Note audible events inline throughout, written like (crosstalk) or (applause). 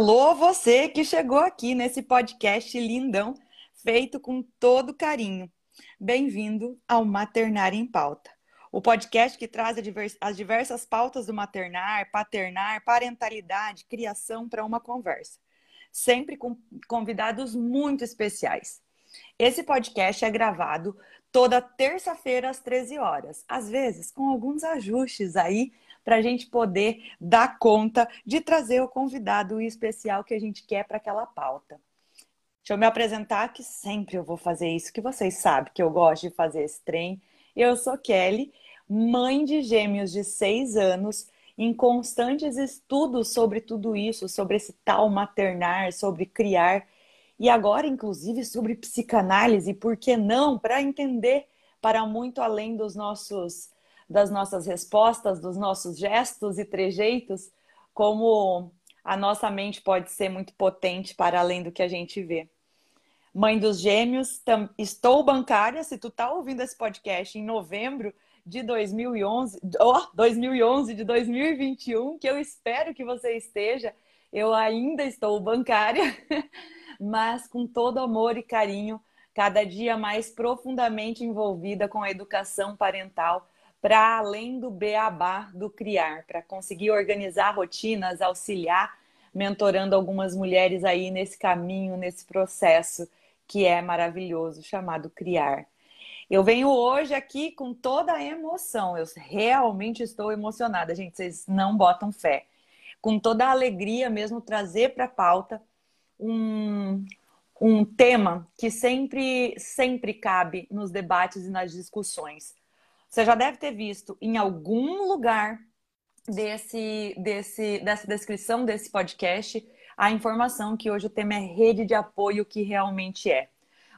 Alô, você que chegou aqui nesse podcast lindão, feito com todo carinho. Bem-vindo ao Maternar em Pauta, o podcast que traz as diversas pautas do maternar, paternar, parentalidade, criação para uma conversa, sempre com convidados muito especiais. Esse podcast é gravado toda terça-feira às 13 horas, às vezes com alguns ajustes aí para a gente poder dar conta de trazer o convidado especial que a gente quer para aquela pauta. Deixa eu me apresentar, que sempre eu vou fazer isso, que vocês sabem que eu gosto de fazer esse trem. Eu sou Kelly, mãe de gêmeos de seis anos, em constantes estudos sobre tudo isso, sobre esse tal maternar, sobre criar, e agora, inclusive, sobre psicanálise, por que não? Para entender para muito além dos nossos das nossas respostas, dos nossos gestos e trejeitos, como a nossa mente pode ser muito potente para além do que a gente vê. Mãe dos gêmeos, estou bancária. Se tu tá ouvindo esse podcast em novembro de 2011, oh, 2011 de 2021, que eu espero que você esteja, eu ainda estou bancária, (laughs) mas com todo amor e carinho, cada dia mais profundamente envolvida com a educação parental para além do beabá do criar, para conseguir organizar rotinas, auxiliar, mentorando algumas mulheres aí nesse caminho, nesse processo que é maravilhoso, chamado criar. Eu venho hoje aqui com toda a emoção, eu realmente estou emocionada, gente, vocês não botam fé. Com toda a alegria mesmo, trazer para a pauta um, um tema que sempre, sempre cabe nos debates e nas discussões você já deve ter visto em algum lugar desse, desse, dessa descrição desse podcast a informação que hoje o tema é rede de apoio, que realmente é.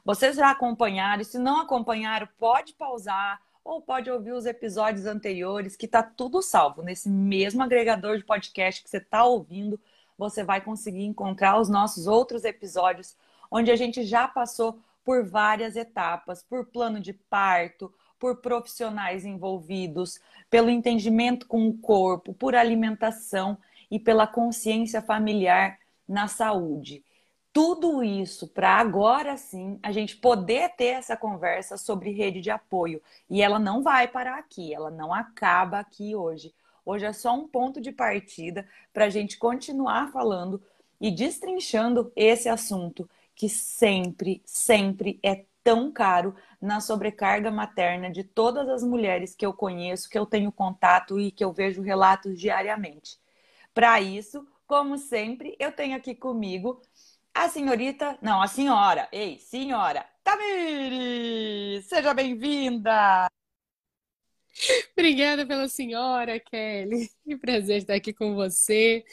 Vocês já acompanharam, e se não acompanharam, pode pausar ou pode ouvir os episódios anteriores, que está tudo salvo. Nesse mesmo agregador de podcast que você está ouvindo, você vai conseguir encontrar os nossos outros episódios, onde a gente já passou por várias etapas, por plano de parto, por profissionais envolvidos, pelo entendimento com o corpo, por alimentação e pela consciência familiar na saúde. Tudo isso para agora sim a gente poder ter essa conversa sobre rede de apoio. E ela não vai parar aqui, ela não acaba aqui hoje. Hoje é só um ponto de partida para a gente continuar falando e destrinchando esse assunto que sempre, sempre é tão caro na sobrecarga materna de todas as mulheres que eu conheço, que eu tenho contato e que eu vejo relatos diariamente. Para isso, como sempre, eu tenho aqui comigo a senhorita, não, a senhora, ei, senhora, Tamires! Seja bem-vinda! Obrigada pela senhora, Kelly. (laughs) Que prazer estar aqui com você.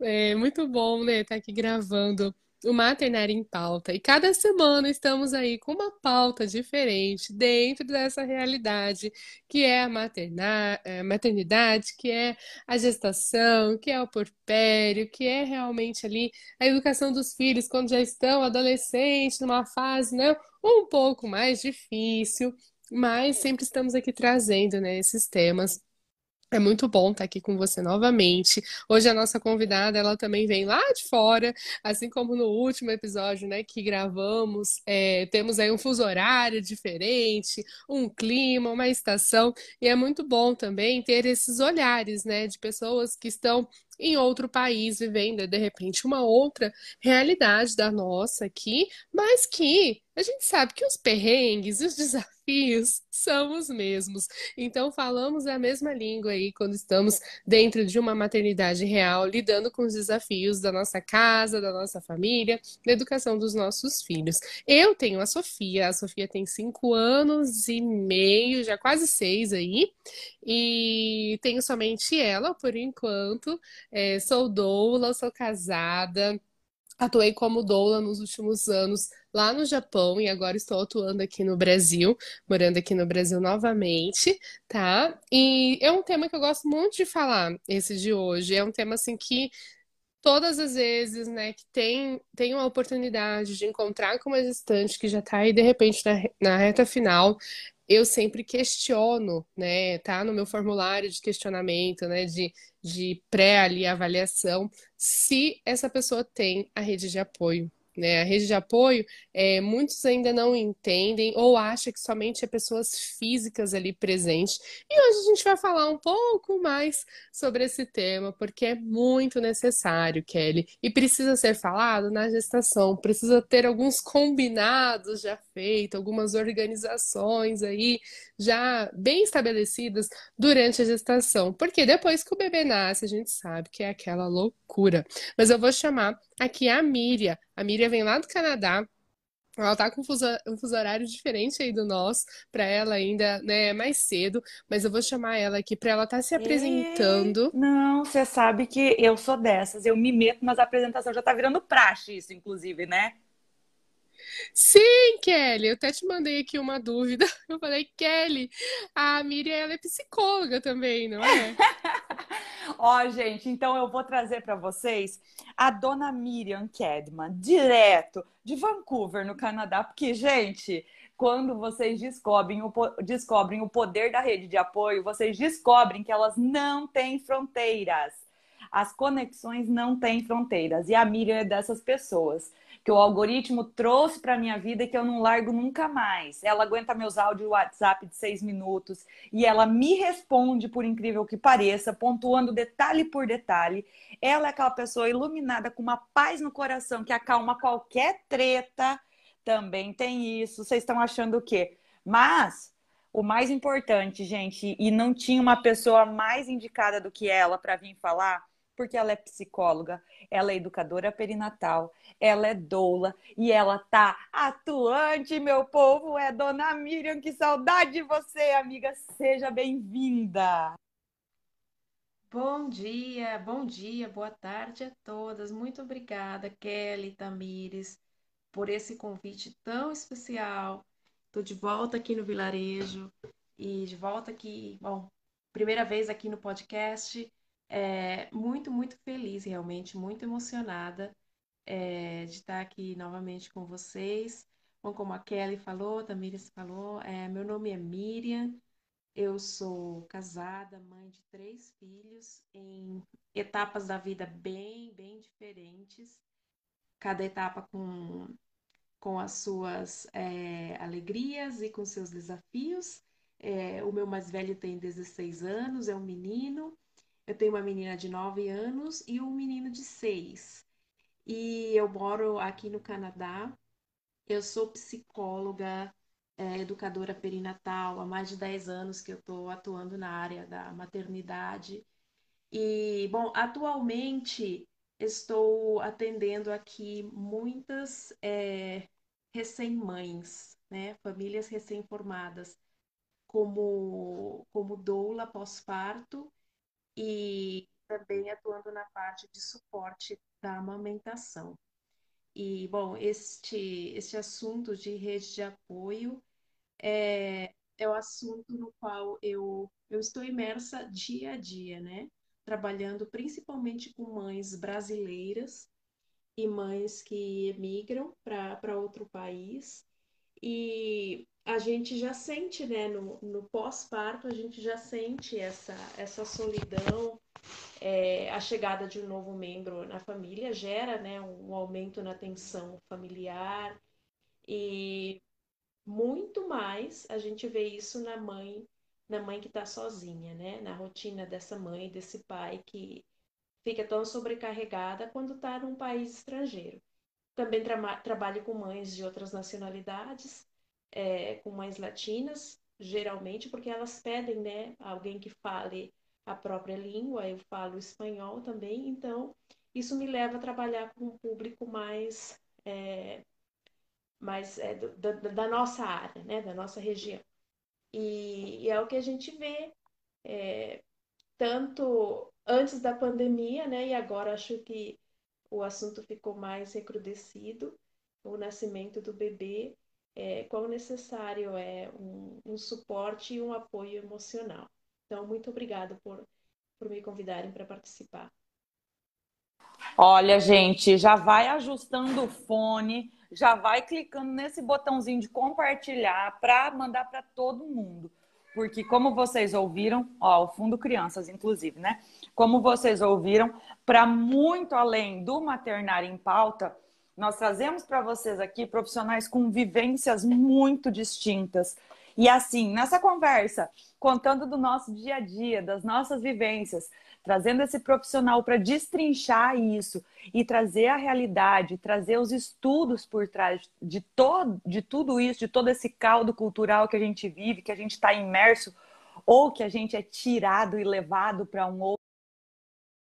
É muito bom, né, estar aqui gravando o Maternário em Pauta. E cada semana estamos aí com uma pauta diferente dentro dessa realidade que é a maternar, é, maternidade, que é a gestação, que é o porpério, que é realmente ali a educação dos filhos quando já estão adolescentes, numa fase né, um pouco mais difícil, mas sempre estamos aqui trazendo né, esses temas é muito bom estar aqui com você novamente. Hoje a nossa convidada, ela também vem lá de fora, assim como no último episódio, né, que gravamos. É, temos aí um fuso horário diferente, um clima, uma estação, e é muito bom também ter esses olhares, né, de pessoas que estão em outro país vivendo de repente uma outra realidade da nossa aqui, mas que a gente sabe que os perrengues os desafios são os mesmos. Então, falamos a mesma língua aí quando estamos dentro de uma maternidade real, lidando com os desafios da nossa casa, da nossa família, da educação dos nossos filhos. Eu tenho a Sofia, a Sofia tem cinco anos e meio, já quase seis aí, e tenho somente ela por enquanto. É, sou doula, sou casada. Atuei como doula nos últimos anos lá no Japão e agora estou atuando aqui no Brasil, morando aqui no Brasil novamente, tá? E é um tema que eu gosto muito de falar, esse de hoje. É um tema assim que todas as vezes, né, que tem, tem uma oportunidade de encontrar com uma gestante que já está aí, de repente, na, na reta final, eu sempre questiono, né? Tá no meu formulário de questionamento, né? De, de pré-avaliação, se essa pessoa tem a rede de apoio né? A rede de apoio, é, muitos ainda não entendem ou acham que somente é pessoas físicas ali presentes. E hoje a gente vai falar um pouco mais sobre esse tema, porque é muito necessário, Kelly, e precisa ser falado na gestação, precisa ter alguns combinados já feitos, algumas organizações aí já bem estabelecidas durante a gestação, porque depois que o bebê nasce, a gente sabe que é aquela loucura. Mas eu vou chamar aqui a Miriam. A Miriam vem lá do Canadá. Ela tá com um fuso, um fuso horário diferente aí do nosso, para ela ainda, né, é mais cedo, mas eu vou chamar ela aqui para ela estar tá se apresentando. Não, você sabe que eu sou dessas, eu me meto nas apresentações, já tá virando praxe isso, inclusive, né? Sim, Kelly, eu até te mandei aqui uma dúvida. (laughs) Eu falei, Kelly, a Miriam ela é psicóloga também, não é? (laughs) Ó, gente, então eu vou trazer para vocês a dona Miriam Kedman, direto de Vancouver, no Canadá, porque, gente, quando vocês descobrem o, descobrem o poder da rede de apoio, vocês descobrem que elas não têm fronteiras. As conexões não têm fronteiras. E a Miriam é dessas pessoas que o algoritmo trouxe para minha vida e que eu não largo nunca mais. Ela aguenta meus áudios WhatsApp de seis minutos e ela me responde, por incrível que pareça, pontuando detalhe por detalhe. Ela é aquela pessoa iluminada com uma paz no coração que acalma qualquer treta. Também tem isso. Vocês estão achando o quê? Mas o mais importante, gente, e não tinha uma pessoa mais indicada do que ela para vir falar, porque ela é psicóloga, ela é educadora perinatal, ela é doula e ela tá atuante, meu povo. É Dona Miriam, que saudade de você, amiga. Seja bem-vinda. Bom dia, bom dia, boa tarde a todas. Muito obrigada, Kelly Tamires, por esse convite tão especial. Estou de volta aqui no vilarejo e de volta aqui, bom, primeira vez aqui no podcast. É, muito, muito feliz, realmente, muito emocionada é, de estar aqui novamente com vocês. Bom, como a Kelly falou, a Tamires falou, é, meu nome é Miriam, eu sou casada, mãe de três filhos, em etapas da vida bem, bem diferentes, cada etapa com, com as suas é, alegrias e com seus desafios. É, o meu mais velho tem 16 anos, é um menino, eu tenho uma menina de 9 anos e um menino de 6 e eu moro aqui no Canadá. Eu sou psicóloga, é, educadora perinatal, há mais de 10 anos que eu estou atuando na área da maternidade. E, bom, atualmente estou atendendo aqui muitas é, recém-mães, né? Famílias recém-formadas, como, como doula pós-parto e também atuando na parte de suporte da amamentação. E, bom, este, este assunto de rede de apoio é, é o assunto no qual eu, eu estou imersa dia a dia, né? Trabalhando principalmente com mães brasileiras e mães que emigram para outro país. E a gente já sente, né, no, no pós-parto, a gente já sente essa, essa solidão, é, a chegada de um novo membro na família gera né, um aumento na tensão familiar e muito mais a gente vê isso na mãe, na mãe que está sozinha, né? Na rotina dessa mãe, desse pai que fica tão sobrecarregada quando está num país estrangeiro. Também tra trabalho com mães de outras nacionalidades, é, com mães latinas, geralmente, porque elas pedem, né, alguém que fale a própria língua, eu falo espanhol também, então isso me leva a trabalhar com um público mais, é, mais é, da, da, nossa área, né, da nossa região. E, e é o que a gente vê, é, tanto antes da pandemia, né, e agora acho que o assunto ficou mais recrudescido, o nascimento do bebê, é, quão necessário é um, um suporte e um apoio emocional. Então, muito obrigada por, por me convidarem para participar. Olha, gente, já vai ajustando o fone, já vai clicando nesse botãozinho de compartilhar para mandar para todo mundo. Porque, como vocês ouviram, ó, o Fundo Crianças, inclusive, né? Como vocês ouviram, para muito além do maternário em pauta, nós trazemos para vocês aqui profissionais com vivências muito distintas. E assim, nessa conversa, contando do nosso dia a dia, das nossas vivências, trazendo esse profissional para destrinchar isso e trazer a realidade, trazer os estudos por trás de, todo, de tudo isso, de todo esse caldo cultural que a gente vive, que a gente está imerso, ou que a gente é tirado e levado para um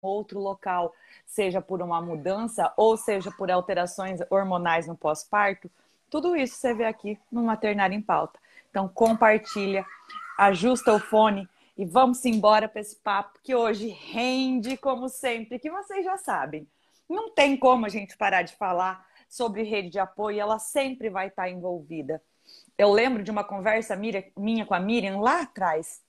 outro local, seja por uma mudança ou seja por alterações hormonais no pós-parto, tudo isso você vê aqui no Maternário em Pauta. Então compartilha, ajusta o fone, e vamos embora para esse papo que hoje rende, como sempre, que vocês já sabem. Não tem como a gente parar de falar sobre rede de apoio, ela sempre vai estar envolvida. Eu lembro de uma conversa minha com a Miriam lá atrás,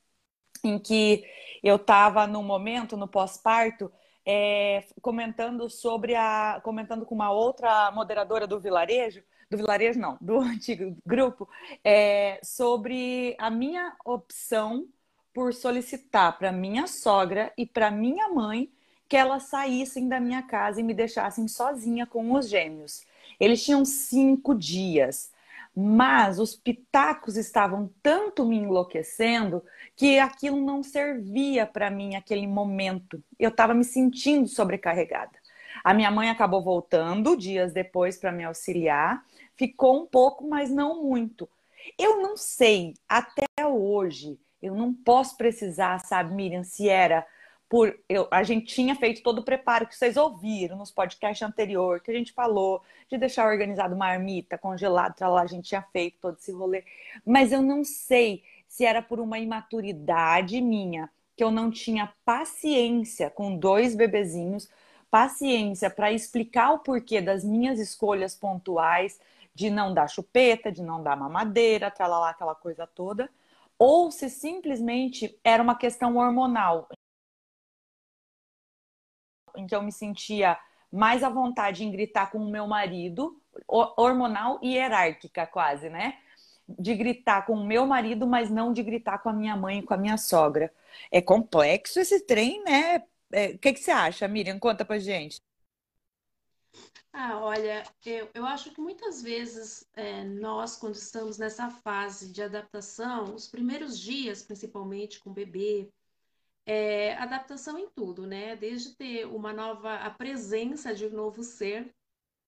em que eu estava no momento, no pós-parto, é, comentando sobre a. comentando com uma outra moderadora do vilarejo, do vilarejo não, do (laughs) antigo grupo, é, sobre a minha opção por solicitar para minha sogra e para minha mãe que elas saíssem da minha casa e me deixassem sozinha com os gêmeos. Eles tinham cinco dias, mas os pitacos estavam tanto me enlouquecendo que aquilo não servia para mim aquele momento. Eu estava me sentindo sobrecarregada. A minha mãe acabou voltando dias depois para me auxiliar, ficou um pouco, mas não muito. Eu não sei até hoje eu não posso precisar, sabe, Miriam, se era por. Eu, a gente tinha feito todo o preparo que vocês ouviram nos podcasts anterior, que a gente falou de deixar organizado marmita, congelado, lá, a gente tinha feito todo esse rolê. Mas eu não sei se era por uma imaturidade minha, que eu não tinha paciência com dois bebezinhos, paciência para explicar o porquê das minhas escolhas pontuais de não dar chupeta, de não dar mamadeira, lá aquela coisa toda ou se simplesmente era uma questão hormonal, em que eu me sentia mais à vontade em gritar com o meu marido, hormonal e hierárquica quase, né? De gritar com o meu marido, mas não de gritar com a minha mãe com a minha sogra. É complexo esse trem, né? É, o que, que você acha, Miriam? Conta pra gente. Ah, olha, eu, eu acho que muitas vezes é, nós, quando estamos nessa fase de adaptação, os primeiros dias, principalmente com o bebê, é, adaptação em tudo, né? Desde ter uma nova, a presença de um novo ser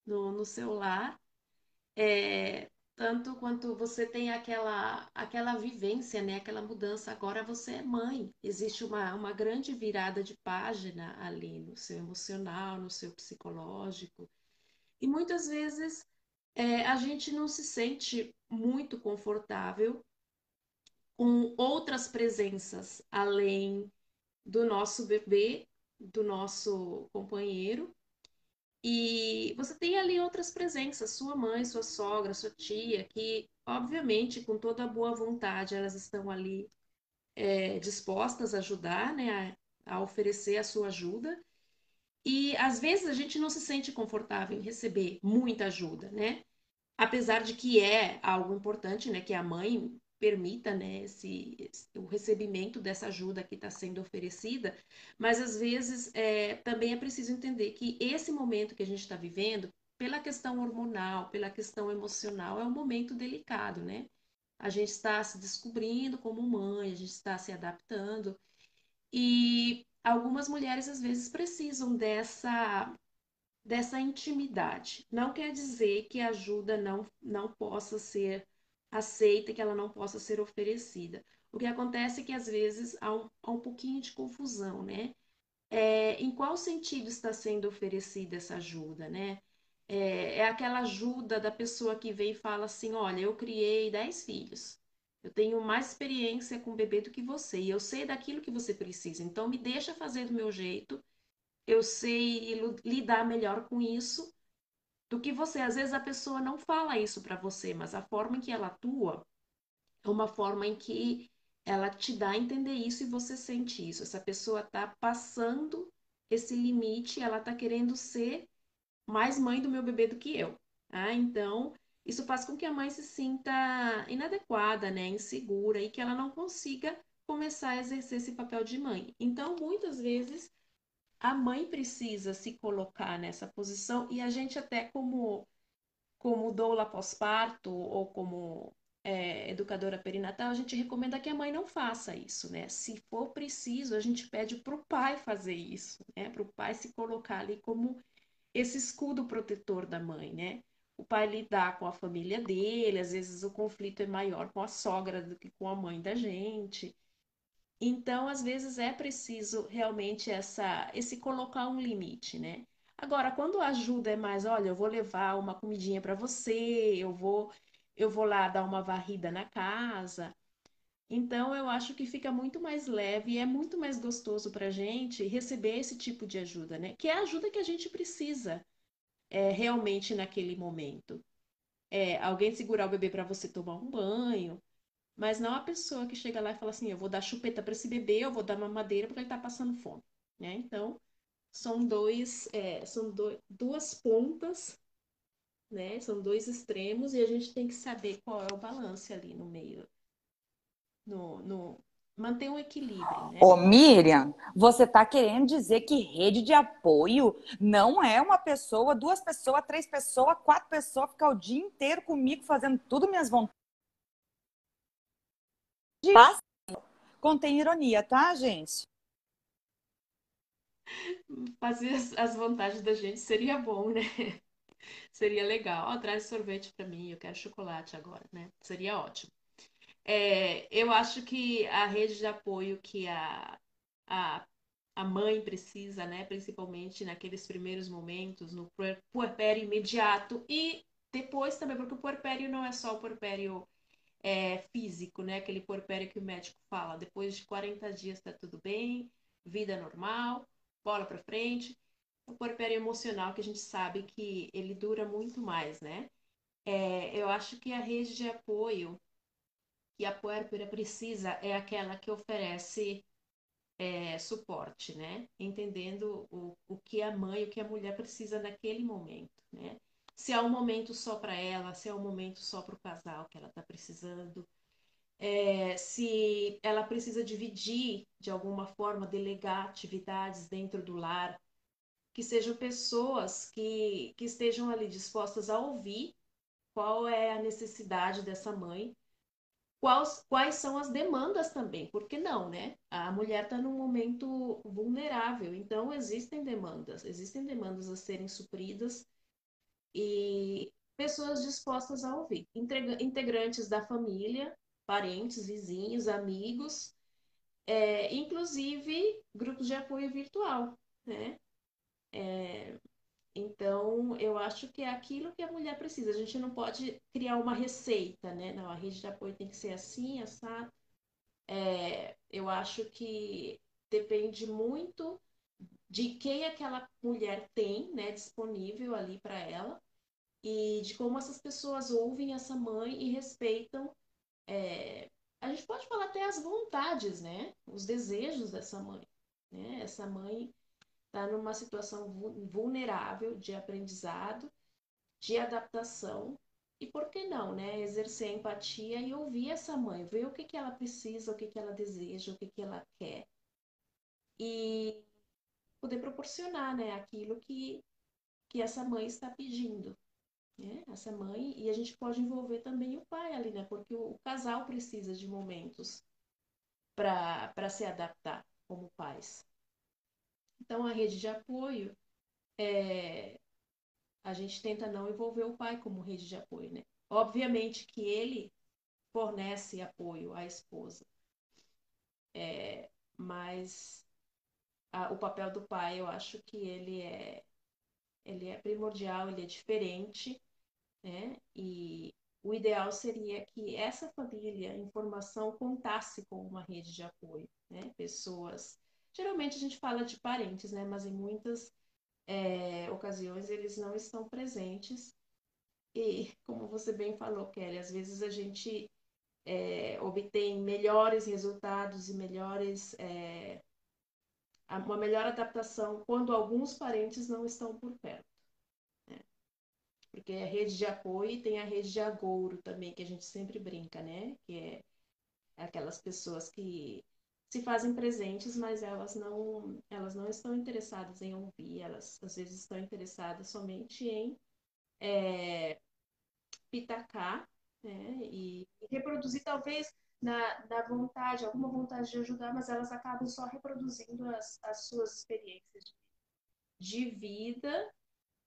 no, no seu lar, é, tanto quanto você tem aquela, aquela vivência, né? Aquela mudança. Agora você é mãe. Existe uma, uma grande virada de página ali no seu emocional, no seu psicológico. E muitas vezes é, a gente não se sente muito confortável com outras presenças além do nosso bebê, do nosso companheiro. E você tem ali outras presenças, sua mãe, sua sogra, sua tia, que, obviamente, com toda a boa vontade, elas estão ali é, dispostas a ajudar, né, a, a oferecer a sua ajuda. E às vezes a gente não se sente confortável em receber muita ajuda, né? Apesar de que é algo importante, né, que a mãe permita, né, esse, esse o recebimento dessa ajuda que está sendo oferecida, mas às vezes é, também é preciso entender que esse momento que a gente está vivendo, pela questão hormonal, pela questão emocional, é um momento delicado, né? A gente está se descobrindo como mãe, a gente está se adaptando. E algumas mulheres às vezes precisam dessa dessa intimidade. Não quer dizer que a ajuda não não possa ser aceita, que ela não possa ser oferecida. O que acontece é que às vezes há um, há um pouquinho de confusão, né? É, em qual sentido está sendo oferecida essa ajuda, né? É, é aquela ajuda da pessoa que vem e fala assim: olha, eu criei dez filhos. Eu tenho mais experiência com bebê do que você e eu sei daquilo que você precisa. Então me deixa fazer do meu jeito. Eu sei lidar melhor com isso do que você. Às vezes a pessoa não fala isso para você, mas a forma em que ela atua é uma forma em que ela te dá a entender isso e você sente isso. Essa pessoa está passando esse limite, ela está querendo ser mais mãe do meu bebê do que eu. Ah, então, isso faz com que a mãe se sinta inadequada, né, insegura e que ela não consiga começar a exercer esse papel de mãe. Então, muitas vezes, a mãe precisa se colocar nessa posição e a gente até como como doula pós-parto ou como é, educadora perinatal, a gente recomenda que a mãe não faça isso, né? Se for preciso, a gente pede para o pai fazer isso, né? Para o pai se colocar ali como esse escudo protetor da mãe, né? O pai lidar com a família dele, às vezes o conflito é maior com a sogra do que com a mãe da gente. Então, às vezes é preciso realmente essa, esse colocar um limite, né? Agora, quando a ajuda é mais, olha, eu vou levar uma comidinha para você, eu vou, eu vou lá dar uma varrida na casa. Então, eu acho que fica muito mais leve e é muito mais gostoso para a gente receber esse tipo de ajuda, né? Que é a ajuda que a gente precisa é, realmente naquele momento. É, alguém segurar o bebê para você tomar um banho, mas não a pessoa que chega lá e fala assim: eu vou dar chupeta para esse bebê, eu vou dar mamadeira porque ele está passando fome. Né? Então, são, dois, é, são do, duas pontas, né? são dois extremos, e a gente tem que saber qual é o balanço ali no meio. No, no, manter um equilíbrio. Né? Ô, Miriam, você está querendo dizer que rede de apoio não é uma pessoa, duas pessoas, três pessoas, quatro pessoas ficar o dia inteiro comigo fazendo tudo minhas vontades? Contém ironia, tá, gente? Fazer as vantagens da gente seria bom, né? Seria legal. Oh, traz sorvete para mim, eu quero chocolate agora, né? Seria ótimo. É, eu acho que a rede de apoio que a, a, a mãe precisa, né? Principalmente naqueles primeiros momentos, no puerpério imediato e depois também, porque o puerpério não é só o puerpério é, físico, né? Aquele porpério que o médico fala, depois de 40 dias está tudo bem, vida normal, bola para frente. O porpério emocional que a gente sabe que ele dura muito mais, né? É, eu acho que a rede de apoio que a puérpera precisa é aquela que oferece é, suporte, né? Entendendo o, o que a mãe, o que a mulher precisa naquele momento, né? Se é um momento só para ela, se é um momento só para o casal que ela está precisando, é, se ela precisa dividir de alguma forma, delegar atividades dentro do lar, que sejam pessoas que, que estejam ali dispostas a ouvir qual é a necessidade dessa mãe, quais, quais são as demandas também, porque não, né? A mulher está num momento vulnerável, então existem demandas, existem demandas a serem supridas e pessoas dispostas a ouvir, integrantes da família, parentes, vizinhos, amigos, é, inclusive grupos de apoio virtual, né? É, então, eu acho que é aquilo que a mulher precisa. A gente não pode criar uma receita, né? Não, a rede de apoio tem que ser assim, essa. É, eu acho que depende muito de quem aquela mulher tem, né, disponível ali para ela e de como essas pessoas ouvem essa mãe e respeitam. É, a gente pode falar até as vontades, né? Os desejos dessa mãe. Né? Essa mãe está numa situação vulnerável de aprendizado, de adaptação. E por que não, né? Exercer empatia e ouvir essa mãe, ver o que, que ela precisa, o que, que ela deseja, o que, que ela quer. E poder proporcionar né, aquilo que, que essa mãe está pedindo né? Essa mãe, e a gente pode envolver também o pai ali, né? Porque o, o casal precisa de momentos para se adaptar como pais. Então, a rede de apoio, é, a gente tenta não envolver o pai como rede de apoio, né? Obviamente que ele fornece apoio à esposa, é, mas a, o papel do pai, eu acho que ele é, ele é primordial, ele é diferente, né? E o ideal seria que essa família em formação contasse com uma rede de apoio, né? Pessoas. Geralmente a gente fala de parentes, né? Mas em muitas é, ocasiões eles não estão presentes. E, como você bem falou, Kelly, às vezes a gente é, obtém melhores resultados e melhores. É, uma melhor adaptação quando alguns parentes não estão por perto. Porque é rede de apoio e tem a rede de agouro também, que a gente sempre brinca, né? Que é aquelas pessoas que se fazem presentes, mas elas não, elas não estão interessadas em ouvir, elas às vezes estão interessadas somente em é, pitacar né? e, reproduzir talvez na, na vontade, alguma vontade de ajudar, mas elas acabam só reproduzindo as, as suas experiências de vida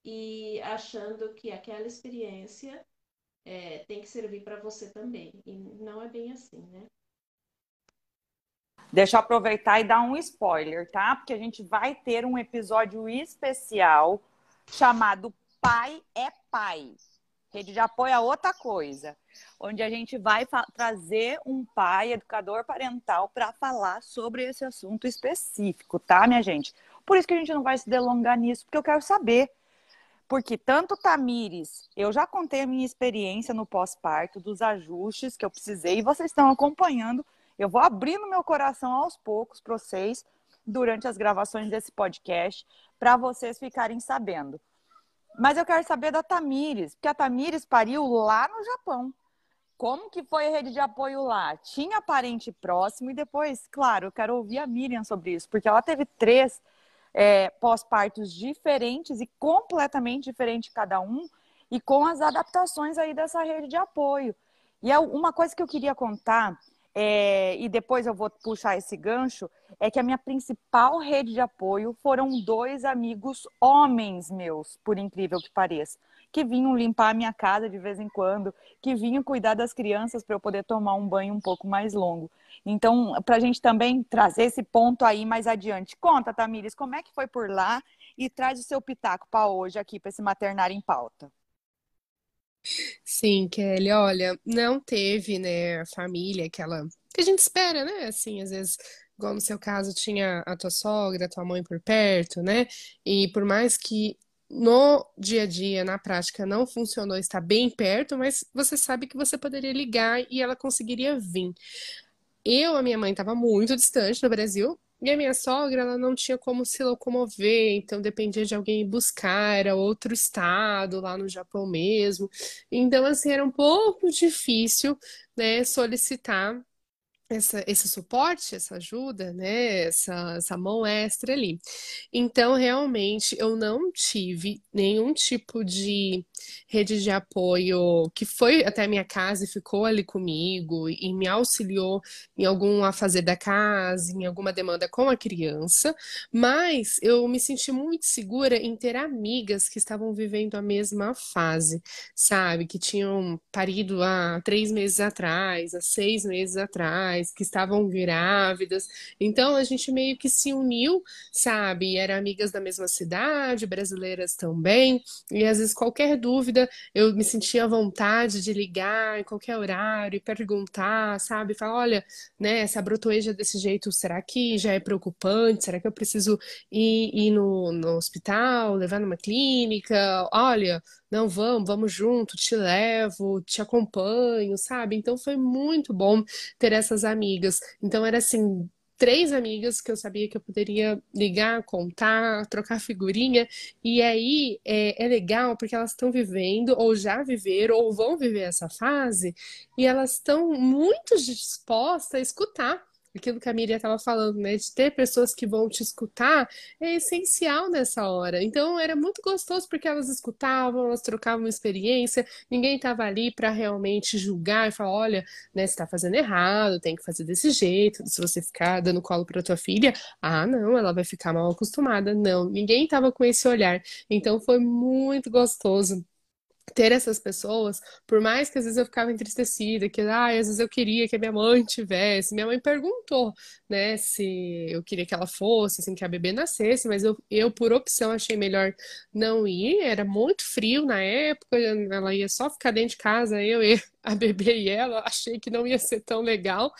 e achando que aquela experiência é, tem que servir para você também. E não é bem assim, né? Deixa eu aproveitar e dar um spoiler, tá? Porque a gente vai ter um episódio especial chamado Pai é Pai. Rede de apoio é outra coisa, onde a gente vai trazer um pai, educador parental, para falar sobre esse assunto específico, tá, minha gente? Por isso que a gente não vai se delongar nisso, porque eu quero saber. Porque tanto Tamires, eu já contei a minha experiência no pós-parto, dos ajustes que eu precisei, e vocês estão acompanhando. Eu vou abrindo meu coração aos poucos para vocês durante as gravações desse podcast, para vocês ficarem sabendo. Mas eu quero saber da Tamires, porque a Tamires pariu lá no Japão. Como que foi a rede de apoio lá? Tinha parente próximo e depois, claro, eu quero ouvir a Miriam sobre isso, porque ela teve três é, pós-partos diferentes e completamente diferentes cada um, e com as adaptações aí dessa rede de apoio. E é uma coisa que eu queria contar é, e depois eu vou puxar esse gancho, é que a minha principal rede de apoio foram dois amigos homens meus, por incrível que pareça, que vinham limpar a minha casa de vez em quando, que vinham cuidar das crianças para eu poder tomar um banho um pouco mais longo. Então, para a gente também trazer esse ponto aí mais adiante. Conta, Tamires, como é que foi por lá e traz o seu pitaco para hoje aqui, para esse maternário em pauta. Sim, Kelly, olha, não teve, né, a família, aquela que a gente espera, né? Assim, às vezes, igual no seu caso, tinha a tua sogra, a tua mãe por perto, né? E por mais que no dia a dia, na prática, não funcionou estar bem perto, mas você sabe que você poderia ligar e ela conseguiria vir. Eu, a minha mãe, estava muito distante no Brasil, e a minha sogra, ela não tinha como se locomover, então dependia de alguém ir buscar, era outro estado, lá no Japão mesmo. Então, assim, era um pouco difícil, né, solicitar essa, esse suporte, essa ajuda, né? Essa, essa mão extra ali. Então, realmente, eu não tive nenhum tipo de rede de apoio que foi até a minha casa e ficou ali comigo e me auxiliou em algum afazer da casa, em alguma demanda com a criança, mas eu me senti muito segura em ter amigas que estavam vivendo a mesma fase, sabe? Que tinham parido há três meses atrás, há seis meses atrás que estavam grávidas. Então a gente meio que se uniu, sabe? Era amigas da mesma cidade, brasileiras também. E às vezes qualquer dúvida, eu me sentia à vontade de ligar em qualquer horário e perguntar, sabe? Falar, olha, né, essa brotoeja desse jeito, será que já é preocupante? Será que eu preciso ir, ir no, no hospital, levar numa clínica? Olha, não, vamos, vamos junto, te levo, te acompanho, sabe? Então foi muito bom ter essas amigas. Então era assim, três amigas que eu sabia que eu poderia ligar, contar, trocar figurinha. E aí é, é legal porque elas estão vivendo, ou já viveram, ou vão viver essa fase, e elas estão muito dispostas a escutar aquilo que a Miriam estava falando, né? De ter pessoas que vão te escutar é essencial nessa hora. Então era muito gostoso porque elas escutavam, elas trocavam experiência, ninguém estava ali para realmente julgar e falar: olha, né, você está fazendo errado, tem que fazer desse jeito. Se você ficar dando colo para tua filha, ah, não, ela vai ficar mal acostumada. Não, ninguém estava com esse olhar. Então foi muito gostoso ter essas pessoas, por mais que às vezes eu ficava entristecida, que ah, às vezes eu queria que a minha mãe tivesse. Minha mãe perguntou, né, se eu queria que ela fosse, assim, que a bebê nascesse, mas eu, eu por opção achei melhor não ir. Era muito frio na época, ela ia só ficar dentro de casa, eu e (laughs) a bebê e ela, achei que não ia ser tão legal,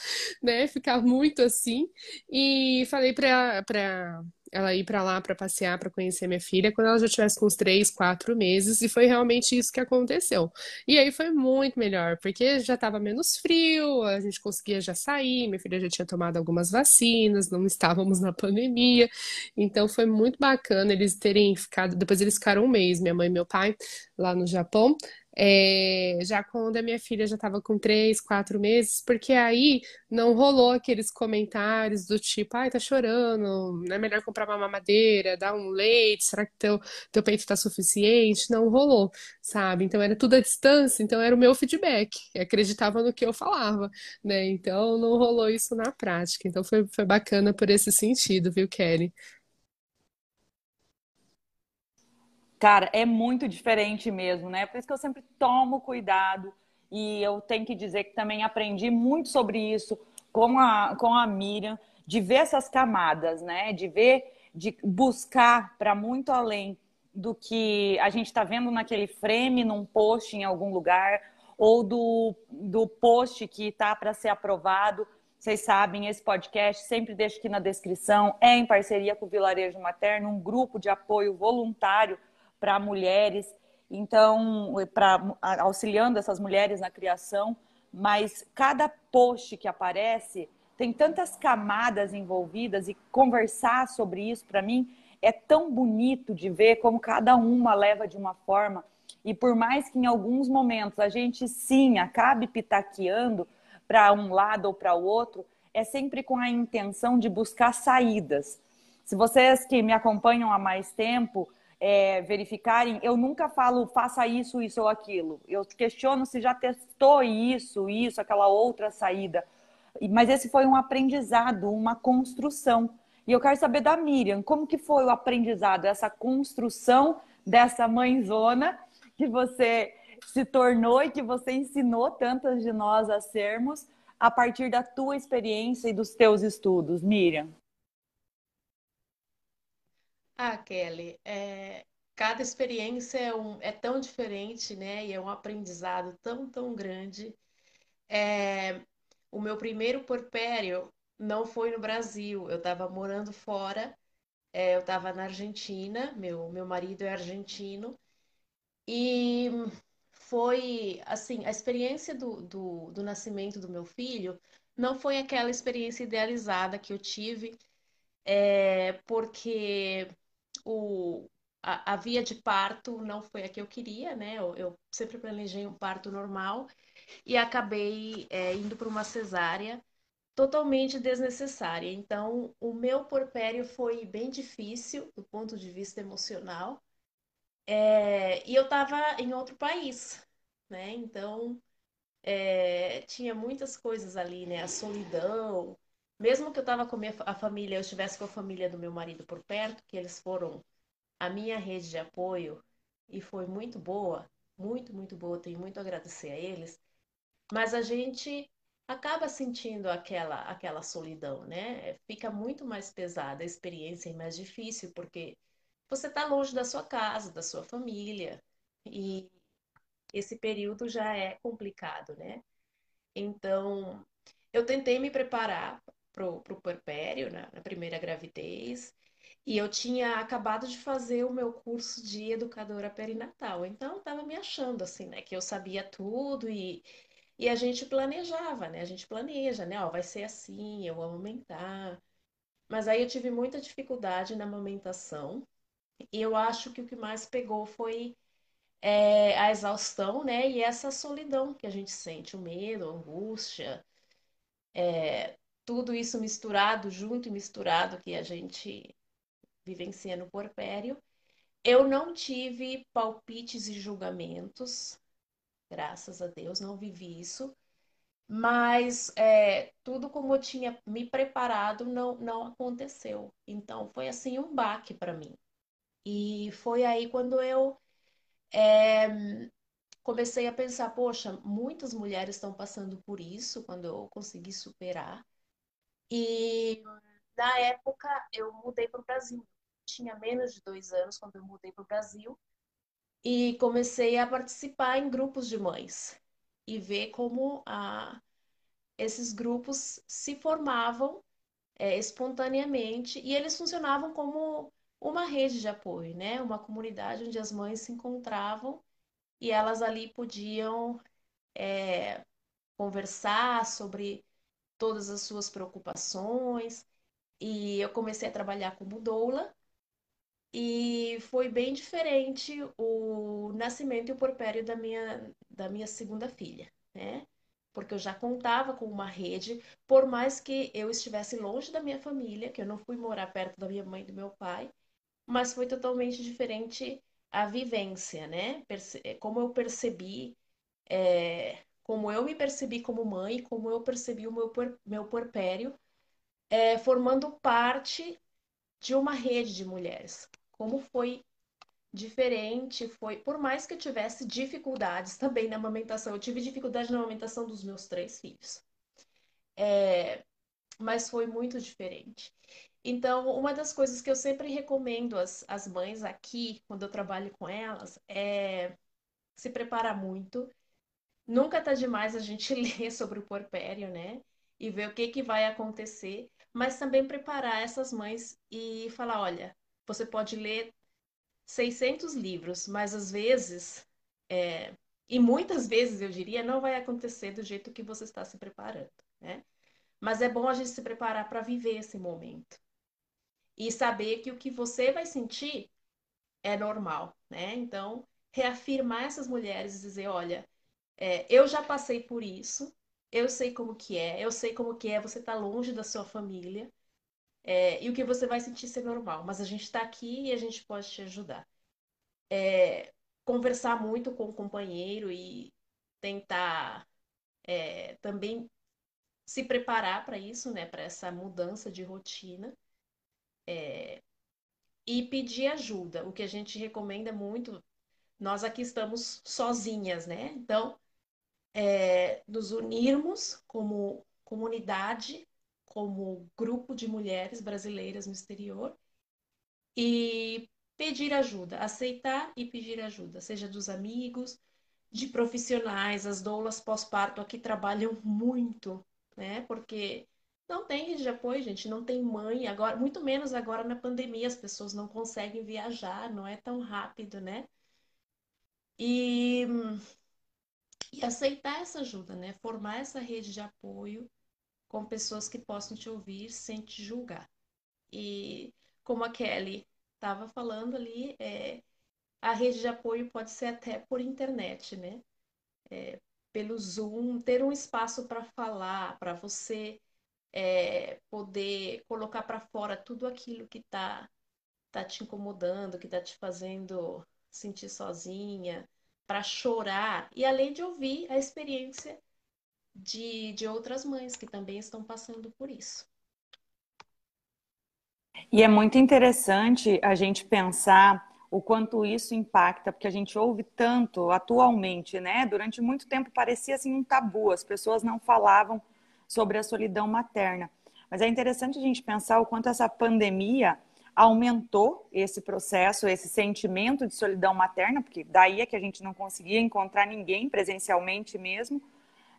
né, ficar muito assim. E falei para ela ir para lá para passear, para conhecer minha filha, quando ela já tivesse com uns três, quatro meses, e foi realmente isso que aconteceu. E aí foi muito melhor, porque já estava menos frio, a gente conseguia já sair, minha filha já tinha tomado algumas vacinas, não estávamos na pandemia, então foi muito bacana eles terem ficado. Depois eles ficaram um mês, minha mãe e meu pai, lá no Japão. É, já quando a minha filha já estava com três, quatro meses, porque aí não rolou aqueles comentários do tipo, ai, tá chorando, não é melhor comprar uma mamadeira, dar um leite, será que teu, teu peito tá suficiente? Não rolou, sabe? Então era tudo à distância, então era o meu feedback, acreditava no que eu falava, né? Então não rolou isso na prática. Então foi, foi bacana por esse sentido, viu, Kelly? Cara, é muito diferente mesmo, né? Por isso que eu sempre tomo cuidado e eu tenho que dizer que também aprendi muito sobre isso com a, com a Miriam, de ver essas camadas, né? De ver, de buscar para muito além do que a gente está vendo naquele frame, num post em algum lugar, ou do, do post que está para ser aprovado. Vocês sabem, esse podcast, sempre deixo aqui na descrição, é em parceria com o Vilarejo Materno, um grupo de apoio voluntário para mulheres, então, para auxiliando essas mulheres na criação, mas cada post que aparece tem tantas camadas envolvidas e conversar sobre isso para mim é tão bonito de ver como cada uma leva de uma forma e por mais que em alguns momentos a gente sim acabe pitaqueando para um lado ou para o outro, é sempre com a intenção de buscar saídas. Se vocês que me acompanham há mais tempo é, verificarem, eu nunca falo faça isso, isso ou aquilo. Eu questiono se já testou isso, isso, aquela outra saída. Mas esse foi um aprendizado, uma construção. E eu quero saber da Miriam, como que foi o aprendizado, essa construção dessa mãezona que você se tornou e que você ensinou tantas de nós a sermos a partir da tua experiência e dos teus estudos, Miriam? Ah, Kelly, é, cada experiência é, um, é tão diferente, né? E é um aprendizado tão, tão grande. É, o meu primeiro porpério não foi no Brasil, eu estava morando fora, é, eu estava na Argentina, meu, meu marido é argentino, e foi, assim, a experiência do, do, do nascimento do meu filho não foi aquela experiência idealizada que eu tive, é, porque o, a, a, via de parto não foi a que eu queria, né? Eu, eu sempre planejei um parto normal e acabei é, indo para uma cesárea totalmente desnecessária. Então, o meu porpério foi bem difícil do ponto de vista emocional. É, e eu estava em outro país, né? Então, é, tinha muitas coisas ali, né? A solidão, mesmo que eu estava com a família, eu estivesse com a família do meu marido por perto, que eles foram a minha rede de apoio e foi muito boa, muito, muito boa, tenho muito a agradecer a eles. Mas a gente acaba sentindo aquela aquela solidão, né? Fica muito mais pesada a experiência e mais difícil porque você está longe da sua casa, da sua família e esse período já é complicado, né? Então, eu tentei me preparar pro, pro puerpério, na, na primeira gravidez, e eu tinha acabado de fazer o meu curso de educadora perinatal. Então, estava me achando assim, né? Que eu sabia tudo e, e a gente planejava, né? A gente planeja, né? Ó, vai ser assim, eu vou amamentar. Mas aí eu tive muita dificuldade na amamentação. E eu acho que o que mais pegou foi é, a exaustão, né? E essa solidão que a gente sente, o medo, a angústia. É, tudo isso misturado, junto e misturado, que a gente vivencia no porpério. Eu não tive palpites e julgamentos, graças a Deus, não vivi isso. Mas é, tudo como eu tinha me preparado não, não aconteceu. Então foi assim um baque para mim. E foi aí quando eu é, comecei a pensar: poxa, muitas mulheres estão passando por isso, quando eu consegui superar. E na época eu mudei para o Brasil. Tinha menos de dois anos quando eu mudei para o Brasil e comecei a participar em grupos de mães e ver como a, esses grupos se formavam é, espontaneamente e eles funcionavam como uma rede de apoio, né? Uma comunidade onde as mães se encontravam e elas ali podiam é, conversar sobre todas as suas preocupações. E eu comecei a trabalhar como doula e foi bem diferente o nascimento e o porpério da minha, da minha segunda filha, né? Porque eu já contava com uma rede, por mais que eu estivesse longe da minha família, que eu não fui morar perto da minha mãe e do meu pai, mas foi totalmente diferente a vivência, né? Como eu percebi, é, como eu me percebi como mãe, como eu percebi o meu, meu porpério, é, formando parte de uma rede de mulheres. Como foi diferente, foi, por mais que eu tivesse dificuldades também na amamentação, eu tive dificuldade na amamentação dos meus três filhos. É, mas foi muito diferente. Então, uma das coisas que eu sempre recomendo às, às mães aqui, quando eu trabalho com elas, é se preparar muito. Nunca tá demais a gente (laughs) ler sobre o porpério, né? E ver o que, que vai acontecer, mas também preparar essas mães e falar: olha, você pode ler 600 livros, mas às vezes, é, e muitas vezes eu diria, não vai acontecer do jeito que você está se preparando, né? Mas é bom a gente se preparar para viver esse momento e saber que o que você vai sentir é normal, né? Então, reafirmar essas mulheres e dizer, olha, é, eu já passei por isso, eu sei como que é, eu sei como que é você estar tá longe da sua família, é, e o que você vai sentir ser normal, mas a gente está aqui e a gente pode te ajudar. É, conversar muito com o companheiro e tentar é, também se preparar para isso, né, para essa mudança de rotina. É, e pedir ajuda. O que a gente recomenda muito, nós aqui estamos sozinhas, né? Então, é, nos unirmos como comunidade, como grupo de mulheres brasileiras no exterior e pedir ajuda, aceitar e pedir ajuda, seja dos amigos, de profissionais, as doulas pós-parto aqui trabalham muito, né? Porque não tem rede de apoio, gente, não tem mãe, agora, muito menos agora na pandemia, as pessoas não conseguem viajar, não é tão rápido, né? E, e aceitar essa ajuda, né? Formar essa rede de apoio com pessoas que possam te ouvir sem te julgar. E como a Kelly estava falando ali, é, a rede de apoio pode ser até por internet, né? É, pelo Zoom, ter um espaço para falar, para você é, poder colocar para fora tudo aquilo que está tá te incomodando, que está te fazendo sentir sozinha, para chorar, e além de ouvir a experiência de, de outras mães que também estão passando por isso. E é muito interessante a gente pensar o quanto isso impacta, porque a gente ouve tanto atualmente, né? Durante muito tempo parecia assim um tabu, as pessoas não falavam sobre a solidão materna. Mas é interessante a gente pensar o quanto essa pandemia aumentou esse processo, esse sentimento de solidão materna, porque daí é que a gente não conseguia encontrar ninguém presencialmente mesmo,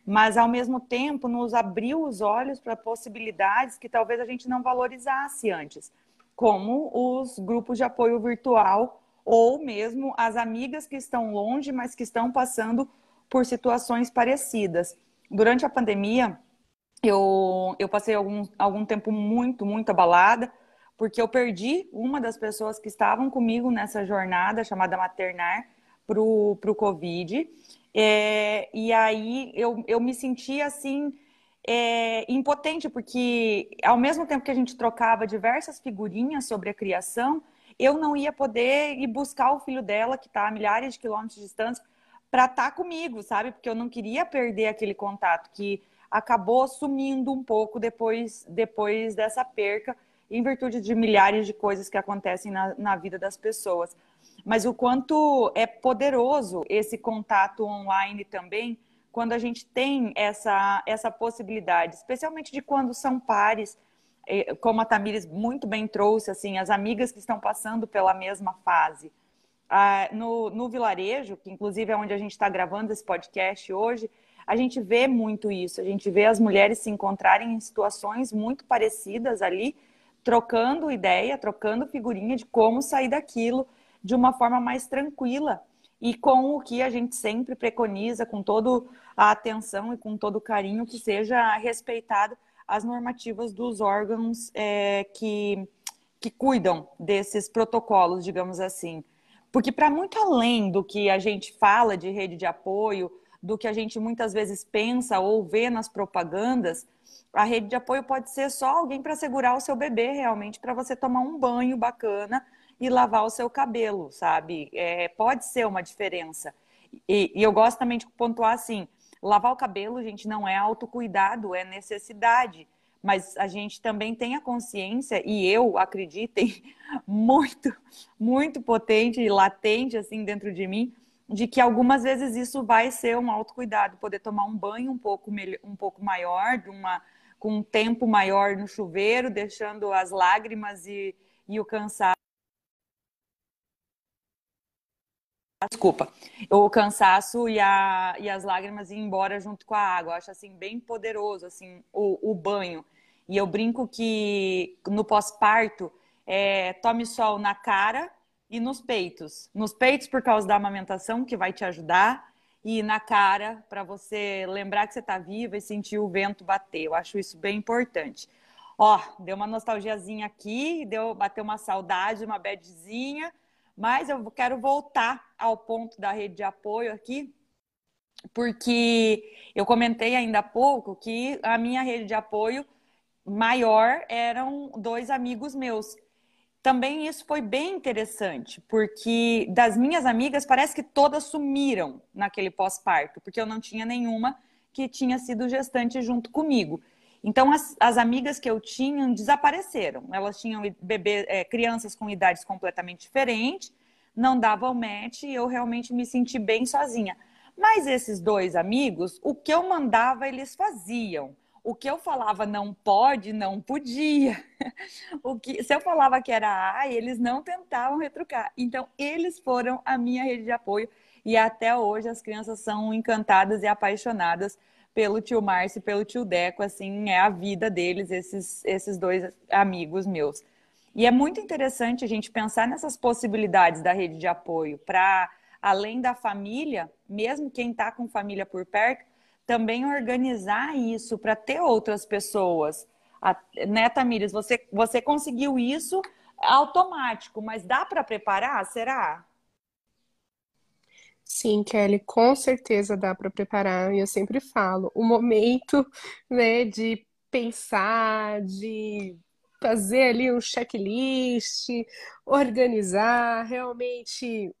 mas ao mesmo tempo nos abriu os olhos para possibilidades que talvez a gente não valorizasse antes, como os grupos de apoio virtual ou mesmo as amigas que estão longe, mas que estão passando por situações parecidas. Durante a pandemia, eu, eu passei algum, algum tempo muito, muito abalada, porque eu perdi uma das pessoas que estavam comigo nessa jornada chamada Maternar para o Covid. É, e aí eu, eu me senti assim. É, impotente, porque ao mesmo tempo que a gente trocava diversas figurinhas sobre a criação, eu não ia poder ir buscar o filho dela, que está a milhares de quilômetros de distância, para estar tá comigo, sabe? Porque eu não queria perder aquele contato que acabou sumindo um pouco depois, depois dessa perca, em virtude de milhares de coisas que acontecem na, na vida das pessoas. Mas o quanto é poderoso esse contato online também, quando a gente tem essa, essa possibilidade, especialmente de quando são pares, eh, como a Tamires muito bem trouxe, assim, as amigas que estão passando pela mesma fase. Ah, no, no vilarejo, que inclusive é onde a gente está gravando esse podcast hoje, a gente vê muito isso, a gente vê as mulheres se encontrarem em situações muito parecidas ali, trocando ideia, trocando figurinha de como sair daquilo de uma forma mais tranquila e com o que a gente sempre preconiza, com toda a atenção e com todo o carinho, que seja respeitado as normativas dos órgãos é, que, que cuidam desses protocolos, digamos assim. Porque, para muito além do que a gente fala de rede de apoio, do que a gente muitas vezes pensa ou vê nas propagandas, a rede de apoio pode ser só alguém para segurar o seu bebê realmente, para você tomar um banho bacana e lavar o seu cabelo, sabe? É, pode ser uma diferença. E, e, eu gosto também de pontuar assim: lavar o cabelo, gente, não é autocuidado, é necessidade. Mas a gente também tem a consciência, e eu, acreditem, (laughs) muito, muito potente e latente, assim, dentro de mim, de que algumas vezes isso vai ser um autocuidado, poder tomar um banho um pouco, um pouco maior, de uma, com um tempo maior no chuveiro, deixando as lágrimas e, e o cansaço desculpa, o cansaço e, a, e as lágrimas ir embora junto com a água. Eu acho assim bem poderoso assim o, o banho. E eu brinco que no pós-parto é, tome sol na cara e nos peitos. Nos peitos por causa da amamentação que vai te ajudar e na cara para você lembrar que você está viva e sentir o vento bater. Eu acho isso bem importante. Ó, deu uma nostalgiazinha aqui, deu bateu uma saudade, uma bedzinha mas eu quero voltar ao ponto da rede de apoio aqui, porque eu comentei ainda há pouco que a minha rede de apoio maior eram dois amigos meus. Também isso foi bem interessante, porque das minhas amigas parece que todas sumiram naquele pós-parto, porque eu não tinha nenhuma que tinha sido gestante junto comigo. Então, as, as amigas que eu tinha desapareceram. Elas tinham bebê, é, crianças com idades completamente diferentes, não davam match e eu realmente me senti bem sozinha. Mas esses dois amigos, o que eu mandava, eles faziam. O que eu falava não pode, não podia. (laughs) O que, se eu falava que era A, eles não tentavam retrucar. Então, eles foram a minha rede de apoio. E até hoje as crianças são encantadas e apaixonadas pelo tio Márcio e pelo tio Deco, assim, é a vida deles, esses, esses dois amigos meus. E é muito interessante a gente pensar nessas possibilidades da rede de apoio para, além da família, mesmo quem está com família por perto, também organizar isso para ter outras pessoas. A, né, Tamires, você, você conseguiu isso automático, mas dá para preparar? Será? Sim, Kelly, com certeza dá para preparar. E eu sempre falo, o momento, né, de pensar, de fazer ali um checklist, organizar, realmente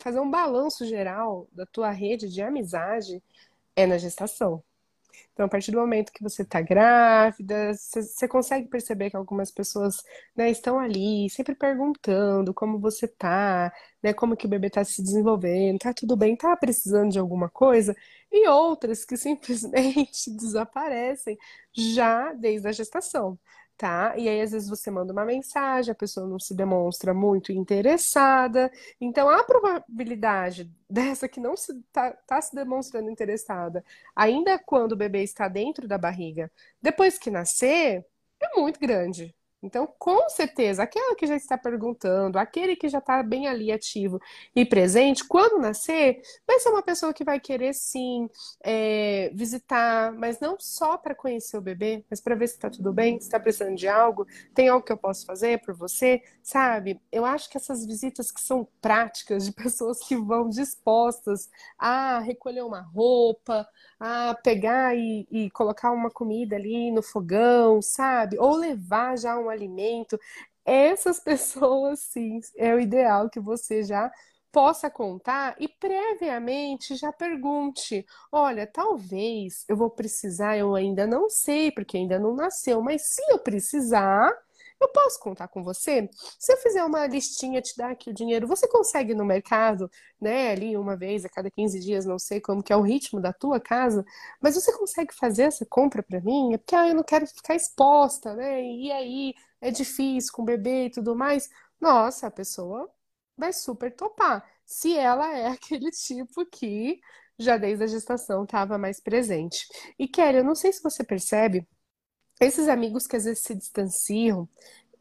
fazer um balanço geral da tua rede de amizade é na gestação. Então, a partir do momento que você está grávida, você consegue perceber que algumas pessoas né, estão ali, sempre perguntando como você está, né, como que o bebê está se desenvolvendo, tá tudo bem, tá precisando de alguma coisa, e outras que (laughs) simplesmente desaparecem já desde a gestação tá? E aí, às vezes, você manda uma mensagem, a pessoa não se demonstra muito interessada. Então, a probabilidade (laughs) dessa que não se tá, tá se demonstrando interessada, ainda quando o bebê está dentro da barriga, depois que nascer, é muito grande. Então, com certeza, aquela que já está perguntando, aquele que já está bem ali ativo e presente, quando nascer, vai ser uma pessoa que vai querer sim é, visitar, mas não só para conhecer o bebê, mas para ver se está tudo bem, se está precisando de algo, tem algo que eu posso fazer por você, sabe? Eu acho que essas visitas que são práticas, de (laughs) pessoas que vão dispostas a recolher uma roupa, a pegar e, e colocar uma comida ali no fogão, sabe? Ou levar já um alimento. Essas (laughs) pessoas, sim, é o ideal que você já possa contar e previamente já pergunte: olha, talvez eu vou precisar, eu ainda não sei, porque ainda não nasceu, mas se eu precisar, eu posso contar com você? Se eu fizer uma listinha, te dar aqui o dinheiro, você consegue no mercado, né, ali uma vez a cada 15 dias, não sei como que é o ritmo da tua casa, mas você consegue fazer essa compra para mim? É porque ah, eu não quero ficar exposta, né? E aí é difícil com o bebê e tudo mais. Nossa, a pessoa vai super topar. Se ela é (laughs) aquele tipo que já desde a gestação estava mais presente. E Kelly, eu não sei se você percebe, esses amigos que às vezes se distanciam,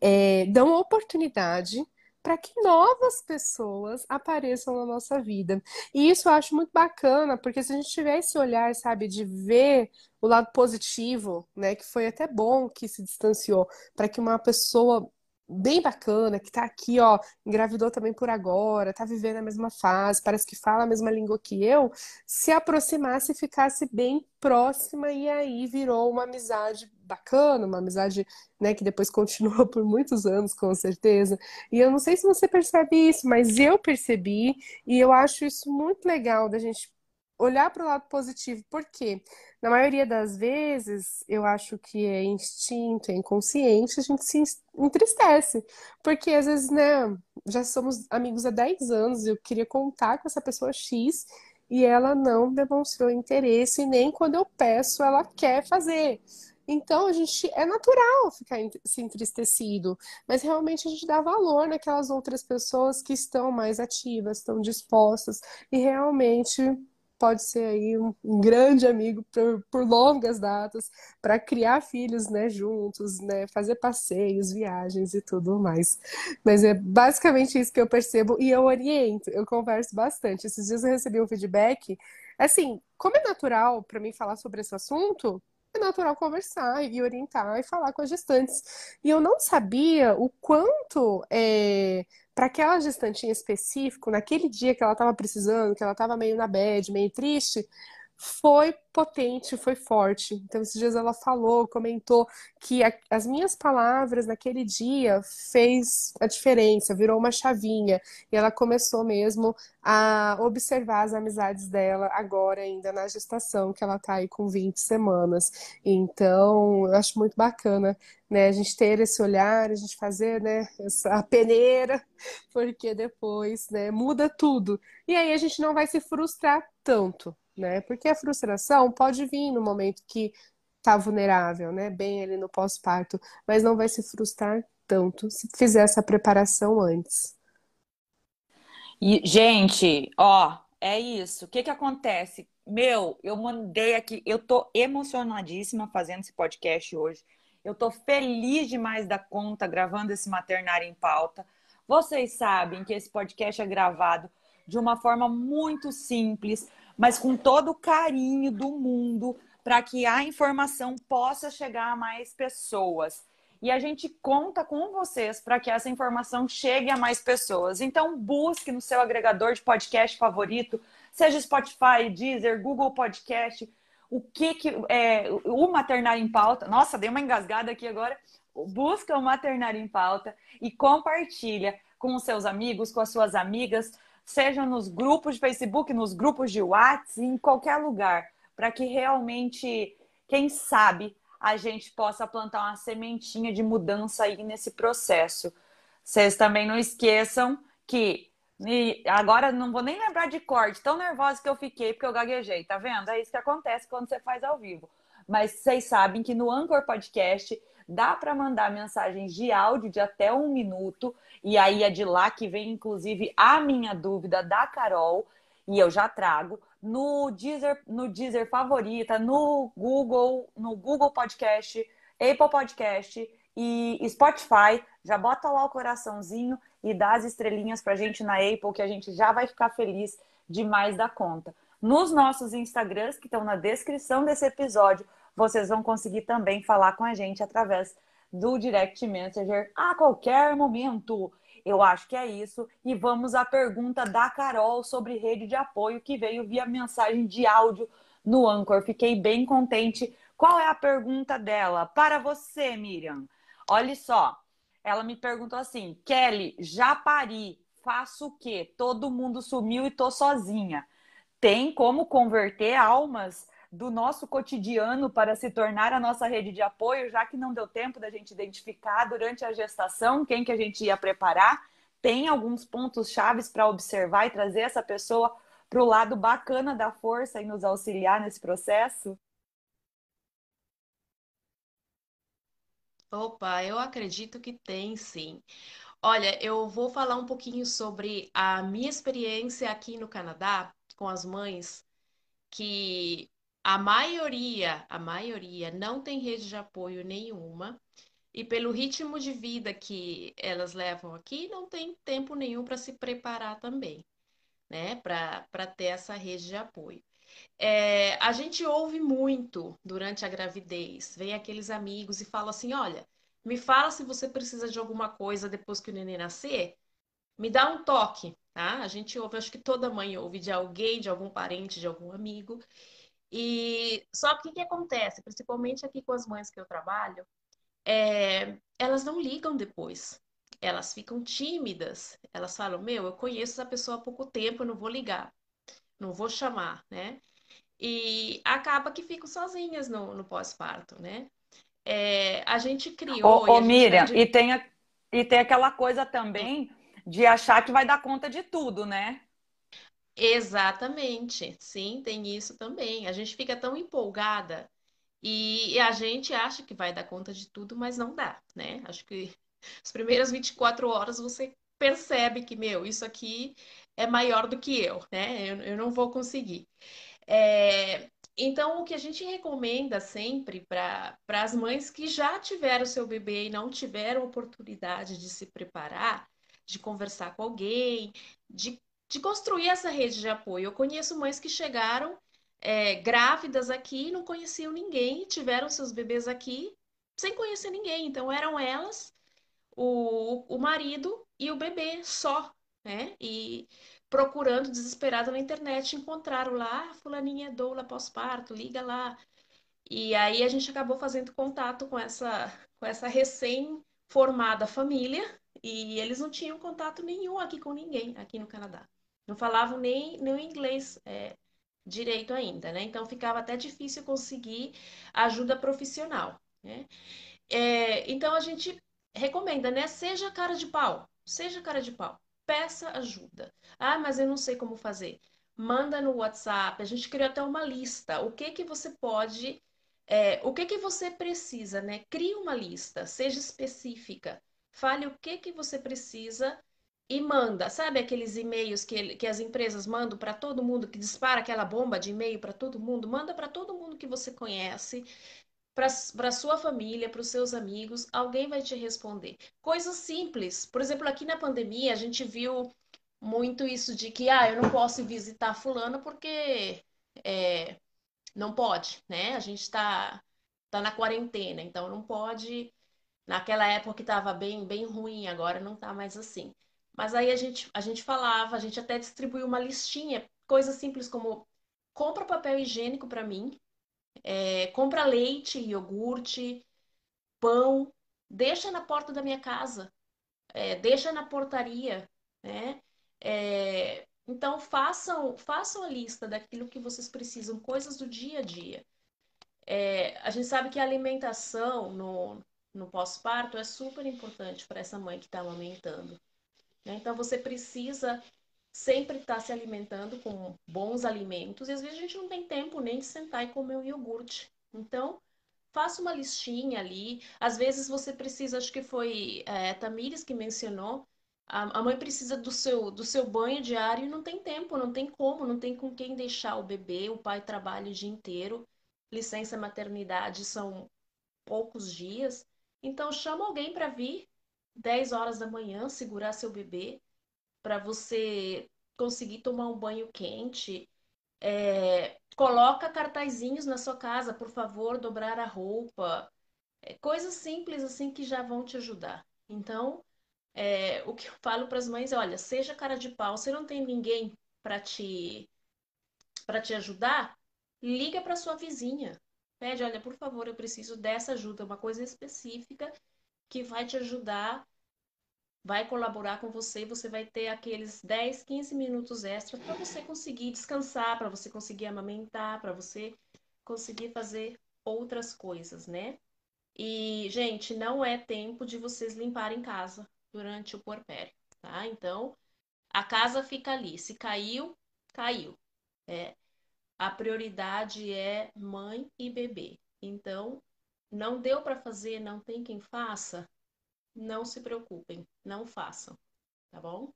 é, dão oportunidade para que novas pessoas apareçam na nossa vida. E isso eu acho muito bacana, porque se a gente tiver esse olhar, sabe, de ver o lado positivo, né, que foi até bom que se distanciou, para que uma pessoa bem bacana, que tá aqui, ó, engravidou também por agora, tá vivendo a mesma fase, parece que fala a mesma língua que eu, se aproximasse e ficasse bem próxima e aí virou uma amizade bacana, uma amizade, né, que depois (laughs) continuou por muitos anos, com certeza. E eu não sei se você percebe isso, mas eu percebi e eu acho isso muito legal da gente olhar para o lado positivo, porque na maioria das vezes eu acho que é instinto, é inconsciente, a gente se entristece, porque às vezes, né, já somos amigos há 10 anos, eu queria contar com essa pessoa X e ela não demonstrou interesse, nem quando eu peço ela quer fazer. Então, a gente é natural ficar se entristecido, mas realmente a gente dá valor naquelas outras pessoas que estão mais ativas, estão dispostas e realmente pode ser aí um, grande amigo por, por longas datas, para criar filhos, né, juntos, né, fazer passeios, viagens e tudo mais. Mas é basicamente isso que eu percebo e eu oriento, eu converso bastante. Esses dias eu recebi um feedback, assim, como é natural para mim falar sobre esse assunto, é natural conversar e orientar e falar com as gestantes. E eu não sabia o quanto é, para aquela gestante em específico, naquele dia que ela estava precisando, que ela estava meio na bad, meio triste, foi potente, foi forte. Então, esses dias ela falou, comentou que a, as minhas palavras naquele dia fez a diferença, virou uma chavinha. E ela começou mesmo a observar as amizades dela agora, ainda na gestação, que ela tá aí com 20 semanas. Então, eu acho muito bacana, né, a gente ter esse olhar, a gente fazer, né, essa peneira, porque depois, né, muda tudo. E aí a gente não vai se frustrar tanto né? Porque a frustração pode vir no momento que está vulnerável, né? Bem ali no pós-parto, mas não vai se frustrar tanto se fizer essa preparação antes. E, gente, ó, é isso. O que que acontece? Meu, eu mandei aqui, eu tô emocionadíssima fazendo esse podcast hoje. Eu tô feliz demais da conta gravando esse maternário em pauta. Vocês sabem que esse podcast é gravado de uma forma muito simples, mas com todo o carinho do mundo para que a informação possa chegar a mais pessoas. E a gente conta com vocês para que essa informação chegue a mais pessoas. Então, busque no seu agregador de podcast favorito, seja Spotify, Deezer, Google Podcast, o que que é o Maternário em Pauta. Nossa, dei uma engasgada aqui agora. Busca o Maternário em Pauta e compartilha com os seus amigos, com as suas amigas, seja nos grupos de Facebook, nos grupos de WhatsApp, em qualquer lugar, para que realmente, quem sabe, a gente possa plantar uma sementinha de mudança aí nesse processo. Vocês também não esqueçam que e agora não vou nem lembrar de corte, tão nervosa que eu fiquei porque eu gaguejei, tá vendo? É isso que acontece quando você faz ao vivo. Mas vocês sabem que no Anchor Podcast dá para mandar mensagens de áudio de até um minuto e aí é de lá que vem, inclusive, a minha dúvida da Carol, e eu já trago no Deezer, no Deezer favorita, no Google, no Google Podcast, Apple Podcast e Spotify. Já bota lá o coraçãozinho e dá as estrelinhas pra gente na Apple, que a gente já vai ficar feliz demais da conta. Nos nossos Instagrams, que estão na descrição desse episódio, vocês vão conseguir também falar com a gente através do Direct Messenger a qualquer momento. Eu acho que é isso. E vamos à pergunta da Carol sobre rede de apoio que veio via mensagem de áudio no Anchor. Fiquei bem contente. Qual é a pergunta dela? Para você, Miriam. Olha só. Ela me perguntou assim: Kelly, já pari, faço o quê? Todo mundo sumiu e tô sozinha. Tem como converter almas do nosso cotidiano para se tornar a nossa rede de apoio, já que não deu tempo da gente identificar durante a gestação quem que a gente ia preparar. Tem alguns pontos chaves para observar e trazer essa pessoa para o lado bacana da força e nos auxiliar nesse processo? Opa, eu acredito que tem sim. Olha, eu vou falar um pouquinho sobre a minha experiência aqui no Canadá com as mães que a maioria, a maioria não tem rede de apoio nenhuma e pelo ritmo de vida que elas levam aqui, não tem tempo nenhum para se preparar também, né? Para ter essa rede de apoio. É, a gente ouve muito durante a gravidez, vem aqueles amigos e fala assim: olha, me fala se você precisa de alguma coisa depois que o neném nascer, me dá um toque, tá? A gente ouve, acho que toda mãe ouve de alguém, de algum parente, de algum amigo. E só que o que acontece, principalmente aqui com as mães que eu trabalho, é, elas não ligam depois. Elas ficam tímidas. Elas falam: Meu, eu conheço essa pessoa há pouco tempo, eu não vou ligar, não vou chamar, né? E acaba que ficam sozinhas no, no pós-parto, né? É, a gente criou. Ô, ô Miriam, e, tem, a, e tem aquela coisa também de achar que vai dar conta de tudo, né? Exatamente, sim, tem isso também. A gente fica tão empolgada e a gente acha que vai dar conta de tudo, mas não dá, né? Acho que (laughs) as primeiras 24 horas você percebe que, meu, isso aqui é maior do que eu, né? Eu, eu não vou conseguir. É, então, o que a gente recomenda sempre para as mães que já tiveram seu bebê e não tiveram oportunidade de se preparar, de conversar com alguém, de, de construir essa rede de apoio. Eu conheço mães que chegaram é, grávidas aqui, não conheciam ninguém, tiveram seus bebês aqui sem conhecer ninguém. Então eram elas, o, o marido e o bebê só, né? E procurando desesperado na internet, encontraram lá, ah, fulaninha é doula pós-parto, liga lá. E aí a gente acabou fazendo contato com essa, com essa recém-formada família e eles não tinham contato nenhum aqui com ninguém, aqui no Canadá. Não falavam nem, nem inglês. É, direito ainda, né? Então ficava até difícil conseguir ajuda profissional, né? É, então a gente recomenda, né? Seja cara de pau, seja cara de pau, peça ajuda. Ah, mas eu não sei como fazer. Manda no WhatsApp, a gente criou até uma lista. O que que você pode, é, o que que você precisa, né? Crie uma lista, seja específica. Fale o que que você precisa e manda, sabe aqueles e-mails que, que as empresas mandam para todo mundo, que dispara aquela bomba de e-mail para todo mundo? Manda para todo mundo que você conhece, para sua família, para os seus amigos, alguém vai te responder. Coisas simples. Por exemplo, aqui na pandemia, a gente viu muito isso de que, ah, eu não posso visitar fulano porque é, não pode, né? A gente está tá na quarentena, então não pode. Naquela época que estava bem, bem ruim, agora não está mais assim. Mas aí a gente, a gente falava, a gente até distribuiu uma listinha, coisas simples como compra papel higiênico para mim, é, compra leite, iogurte, pão, deixa na porta da minha casa, é, deixa na portaria, né? É, então façam, façam a lista daquilo que vocês precisam, coisas do dia a dia. É, a gente sabe que a alimentação no, no pós-parto é super importante para essa mãe que está amamentando. Né? Então você precisa sempre estar tá se alimentando com bons alimentos e às vezes a gente não tem tempo nem de sentar e comer um iogurte. Então faça uma listinha ali. Às vezes você precisa, acho que foi é, Tamires que mencionou, a, a mãe precisa do seu, do seu banho diário e não tem tempo, não tem como, não tem com quem deixar o bebê, o pai trabalha o dia inteiro, licença maternidade são poucos dias. Então chama alguém para vir 10 horas da manhã, segurar seu bebê para você conseguir tomar um banho quente. É, coloca cartazinhos na sua casa, por favor, dobrar a roupa. É, coisas simples assim que já vão te ajudar. Então, é, o que eu falo para as mães é, olha, seja cara de pau, você não tem ninguém para te para te ajudar, liga para sua vizinha. Pede, olha, por favor, eu preciso dessa ajuda, uma coisa específica que vai te ajudar, vai colaborar com você, você vai ter aqueles 10, 15 minutos extras para você conseguir descansar, para você conseguir amamentar, para você conseguir fazer outras coisas, né? E, gente, não é tempo de vocês limparem casa durante o puerpério, tá? Então, a casa fica ali. Se caiu, caiu. É, a prioridade é mãe e bebê. Então, não deu para fazer, não tem quem faça, não se preocupem, não façam, tá bom?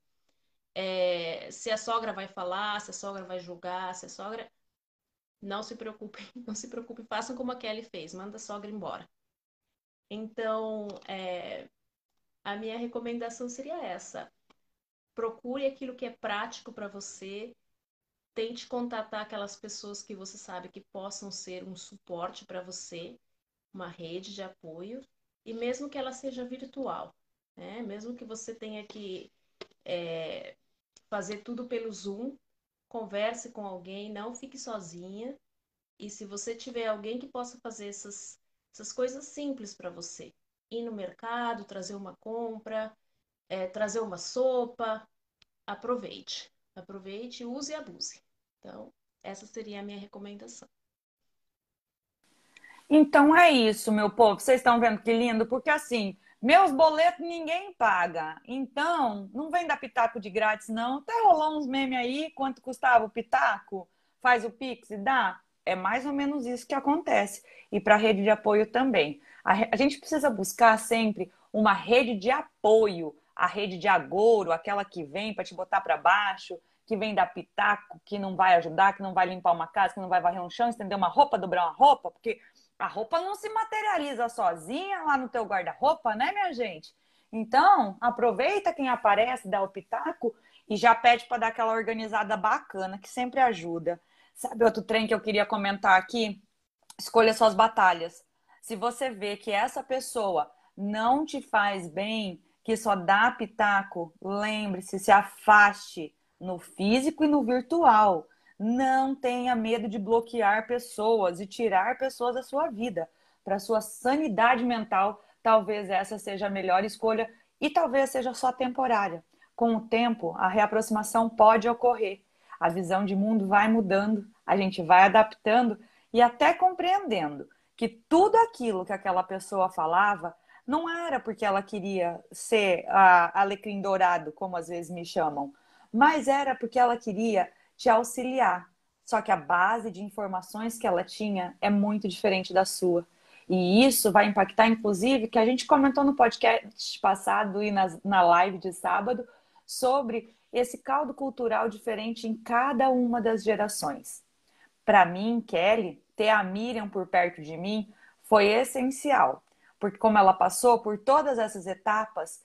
É, se a sogra vai falar, se a sogra vai julgar, se a sogra. não se preocupe, (laughs) não se preocupe, façam como a Kelly fez, manda a sogra embora. Então, é, a minha recomendação seria essa: procure aquilo que é prático para você, tente contatar aquelas pessoas que você sabe que possam ser um suporte para você, uma rede de apoio, e mesmo que ela seja virtual, né? mesmo que você tenha que é, fazer tudo pelo Zoom, converse com alguém, não fique sozinha. E se você tiver alguém que possa fazer essas, essas coisas simples para você, ir no mercado, trazer uma compra, é, trazer uma sopa, aproveite. Aproveite, use e abuse. Então, essa seria a minha recomendação. Então é isso, meu povo. Vocês estão vendo que lindo? Porque assim, meus boletos ninguém paga. Então, não vem dar pitaco de grátis, não. Até rolou uns memes aí, quanto custava o pitaco? Faz o Pix e dá? É mais ou menos isso que acontece. E para a rede de apoio também. A, a gente precisa buscar sempre uma rede de apoio. A rede de agouro, aquela que vem para te botar para baixo, que vem dar pitaco, que não vai ajudar, que não vai limpar uma casa, que não vai varrer um chão, estender uma roupa, dobrar uma roupa, porque a roupa não se materializa sozinha lá no teu guarda-roupa, né, minha gente? Então, aproveita quem aparece, dá o pitaco e já pede para dar aquela organizada bacana, que sempre ajuda. Sabe outro trem que eu queria comentar aqui? Escolha suas batalhas. Se você vê que essa pessoa não te faz bem, que só dá pitaco, lembre-se, se afaste no físico e no virtual. Não tenha medo de bloquear pessoas e tirar pessoas da sua vida. Para sua sanidade mental, talvez essa seja a melhor escolha e talvez seja só temporária. Com o tempo, a reaproximação pode ocorrer. A visão de mundo vai mudando, a gente vai adaptando e até compreendendo que tudo aquilo que aquela pessoa falava não era porque ela queria ser a alecrim dourado, como às vezes me chamam, mas era porque ela queria te auxiliar. Só que a base de informações que ela tinha é muito diferente da sua. E isso vai impactar, inclusive, que a gente comentou no podcast passado e na, na live de sábado, sobre esse caldo cultural diferente em cada uma das gerações. Para mim, Kelly, ter a Miriam por perto de mim foi essencial, porque como ela passou por todas essas etapas,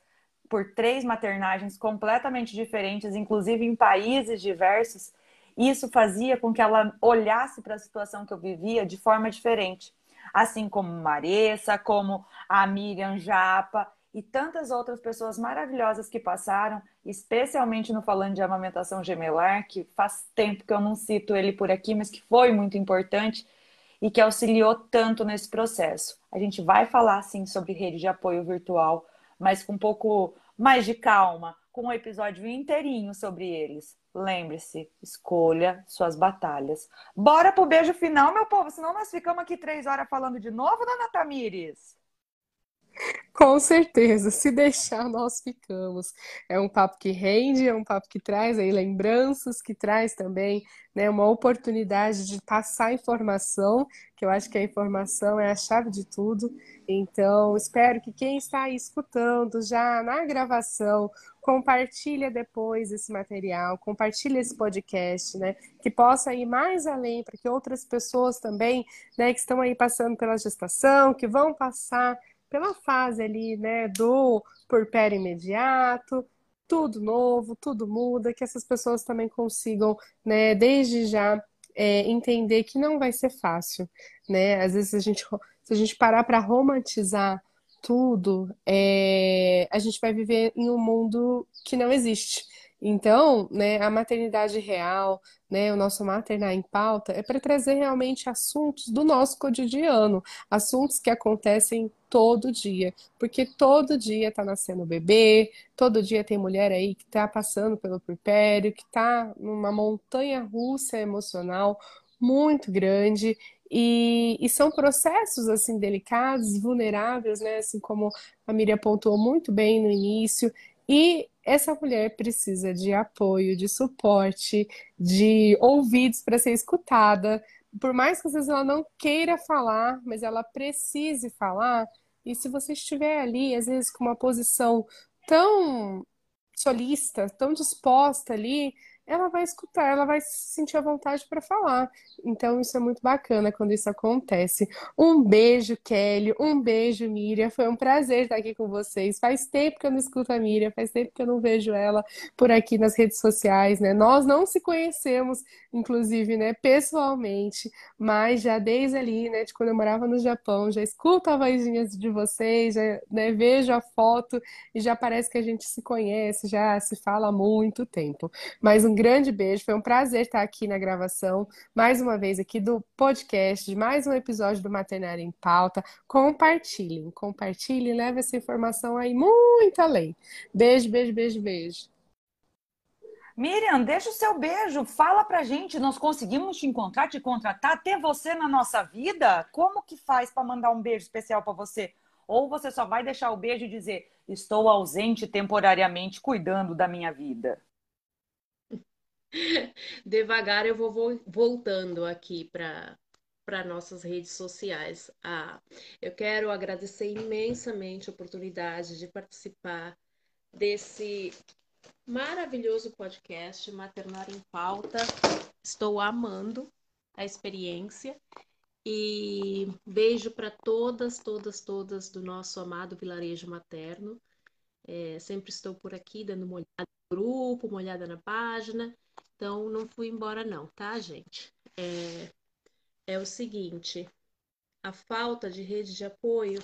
por três maternagens completamente diferentes, inclusive em países diversos, isso fazia com que ela olhasse para a situação que eu vivia de forma diferente. Assim como Maressa, como a Miriam Japa e tantas outras pessoas maravilhosas que passaram, especialmente no Falando de Amamentação Gemelar, que faz tempo que eu não cito ele por aqui, mas que foi muito importante e que auxiliou tanto nesse processo. A gente vai falar, sim, sobre rede de apoio virtual, mas com um pouco mais de calma, com um episódio inteirinho sobre eles. Lembre-se, escolha suas batalhas. Bora pro beijo final, meu povo, senão nós ficamos aqui três horas falando de novo, dona Tamires. Com certeza, se deixar, nós ficamos. É um papo que rende, é um papo que traz aí lembranças, que traz também né, uma oportunidade de passar informação, que eu acho que a informação é a chave de tudo. Então, espero que quem está aí escutando já na gravação, compartilha depois esse material, compartilha esse podcast, né? Que possa ir mais além para que outras pessoas também, né, que estão aí passando pela gestação, que vão passar pela fase ali, né, do porpério imediato, tudo novo, tudo muda, que essas pessoas também consigam, né, desde já é, entender que não vai ser fácil, né? Às vezes a gente, se a gente parar para romantizar tudo, é, a gente vai viver em um mundo que não existe. Então, né, a maternidade real, né, o nosso maternar em pauta, é para trazer realmente assuntos do nosso cotidiano, assuntos que acontecem todo dia, porque todo dia está nascendo bebê, todo dia tem mulher aí que está passando pelo puerpério, que está numa montanha russa emocional muito grande e, e, são processos assim delicados, vulneráveis, né? Assim como a Miriam apontou muito bem no início. E essa mulher precisa de apoio, de suporte, de ouvidos para ser escutada. Por mais que às vezes ela não queira falar, mas ela precise falar. E se você estiver ali, às vezes com uma posição tão solista, tão disposta ali, ela vai escutar, ela vai sentir a vontade para falar. Então, isso é muito bacana quando isso acontece. Um beijo, Kelly. Um beijo, Miriam. Foi um prazer estar aqui com vocês. Faz tempo que eu não escuto a Miriam, faz tempo que eu não vejo ela por aqui nas redes sociais, né? Nós não se conhecemos, inclusive, né, pessoalmente, mas já desde ali, né, de quando eu morava no Japão, já escuto a vozinha de vocês, já, né, vejo a foto e já parece que a gente se conhece, já se fala há muito tempo. Mas um grande beijo, foi um prazer estar aqui na gravação, mais uma vez aqui do podcast, de mais um episódio do Maternário em Pauta. Compartilhem, compartilhem, leve essa informação aí muito além. Beijo, beijo, beijo, beijo. Miriam, deixa o seu beijo, fala pra gente, nós conseguimos te encontrar, te contratar, ter você na nossa vida? Como que faz para mandar um beijo especial para você? Ou você só vai deixar o beijo e dizer: "Estou ausente temporariamente cuidando da minha vida"? (laughs) Devagar eu vou voltando aqui para para nossas redes sociais. Ah, eu quero agradecer imensamente a oportunidade de participar desse maravilhoso podcast Maternar em Pauta. Estou amando a experiência e beijo para todas, todas, todas do nosso amado vilarejo materno. É, sempre estou por aqui dando uma olhada no grupo, uma olhada na página então, não fui embora, não, tá, gente? É, é o seguinte: a falta de rede de apoio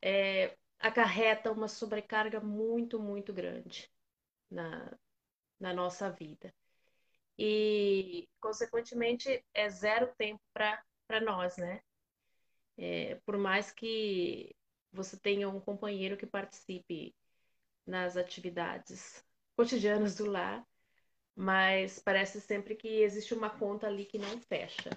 é, acarreta uma sobrecarga muito, muito grande na, na nossa vida. E, consequentemente, é zero tempo para nós, né? É, por mais que você tenha um companheiro que participe nas atividades cotidianas do lar, mas parece sempre que existe uma conta ali que não fecha.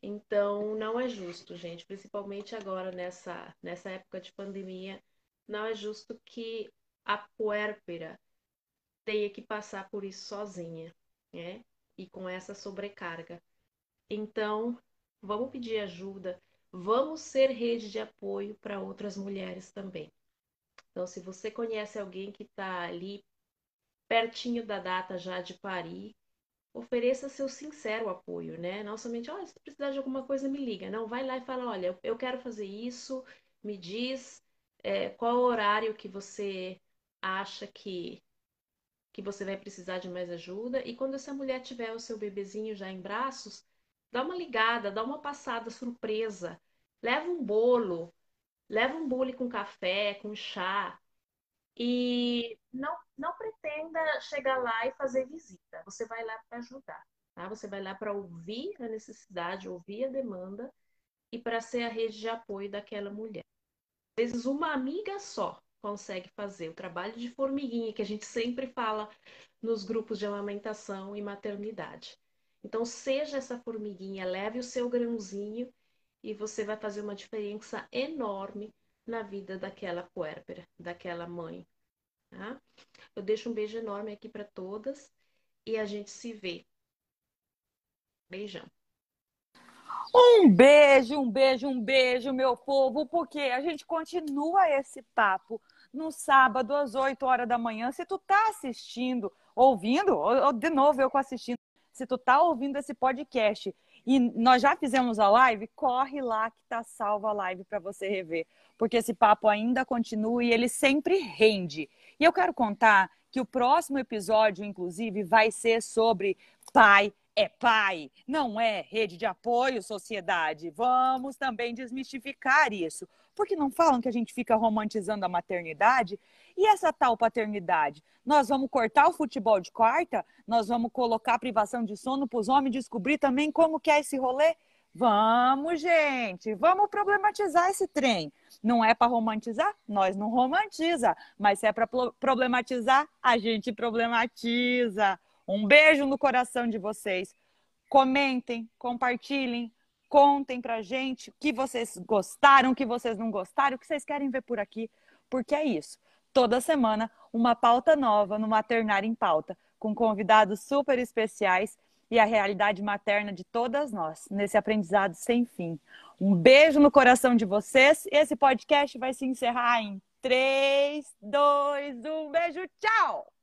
Então, não é justo, gente, principalmente agora nessa, nessa época de pandemia, não é justo que a puérpera tenha que passar por isso sozinha, né? E com essa sobrecarga. Então, vamos pedir ajuda, vamos ser rede de apoio para outras mulheres também. Então, se você conhece alguém que está ali pertinho da data já de parir, ofereça seu sincero apoio, né? Não somente, olha, se precisar de alguma coisa, me liga. Não, vai lá e fala, olha, eu quero fazer isso, me diz é, qual horário que você acha que, que você vai precisar de mais ajuda. E quando essa mulher tiver o seu bebezinho já em braços, dá uma ligada, dá uma passada surpresa. Leva um bolo, leva um bolo com café, com chá, e não, não pretenda chegar lá e fazer visita. Você vai lá para ajudar, tá? Você vai lá para ouvir a necessidade, ouvir a demanda e para ser a rede de apoio daquela mulher. Às vezes uma amiga só consegue fazer o trabalho de formiguinha que a gente sempre fala nos grupos de amamentação e maternidade. Então seja essa formiguinha, leve o seu grãozinho e você vai fazer uma diferença enorme na vida daquela puérpera, daquela mãe. Tá? Eu deixo um beijo enorme aqui para todas e a gente se vê. Beijão. Um beijo, um beijo, um beijo, meu povo, porque a gente continua esse papo no sábado às 8 horas da manhã. Se tu tá assistindo, ouvindo, ou, de novo eu com assistindo, se tu tá ouvindo esse podcast e nós já fizemos a live, corre lá que tá salva a live para você rever porque esse papo ainda continua e ele sempre rende. E eu quero contar que o próximo episódio, inclusive, vai ser sobre pai é pai, não é rede de apoio, sociedade. Vamos também desmistificar isso. Porque não falam que a gente fica romantizando a maternidade? E essa tal paternidade? Nós vamos cortar o futebol de quarta? Nós vamos colocar privação de sono para os homens descobrir também como que é esse rolê? Vamos, gente, vamos problematizar esse trem. Não é para romantizar? Nós não romantiza, mas se é para problematizar, a gente problematiza. Um beijo no coração de vocês. Comentem, compartilhem, contem pra gente o que vocês gostaram, o que vocês não gostaram, o que vocês querem ver por aqui, porque é isso. Toda semana, uma pauta nova no Maternar em Pauta, com convidados super especiais e a realidade materna de todas nós, nesse aprendizado sem fim. Um beijo no coração de vocês. Esse podcast vai se encerrar em 3, 2, 1. Beijo, tchau!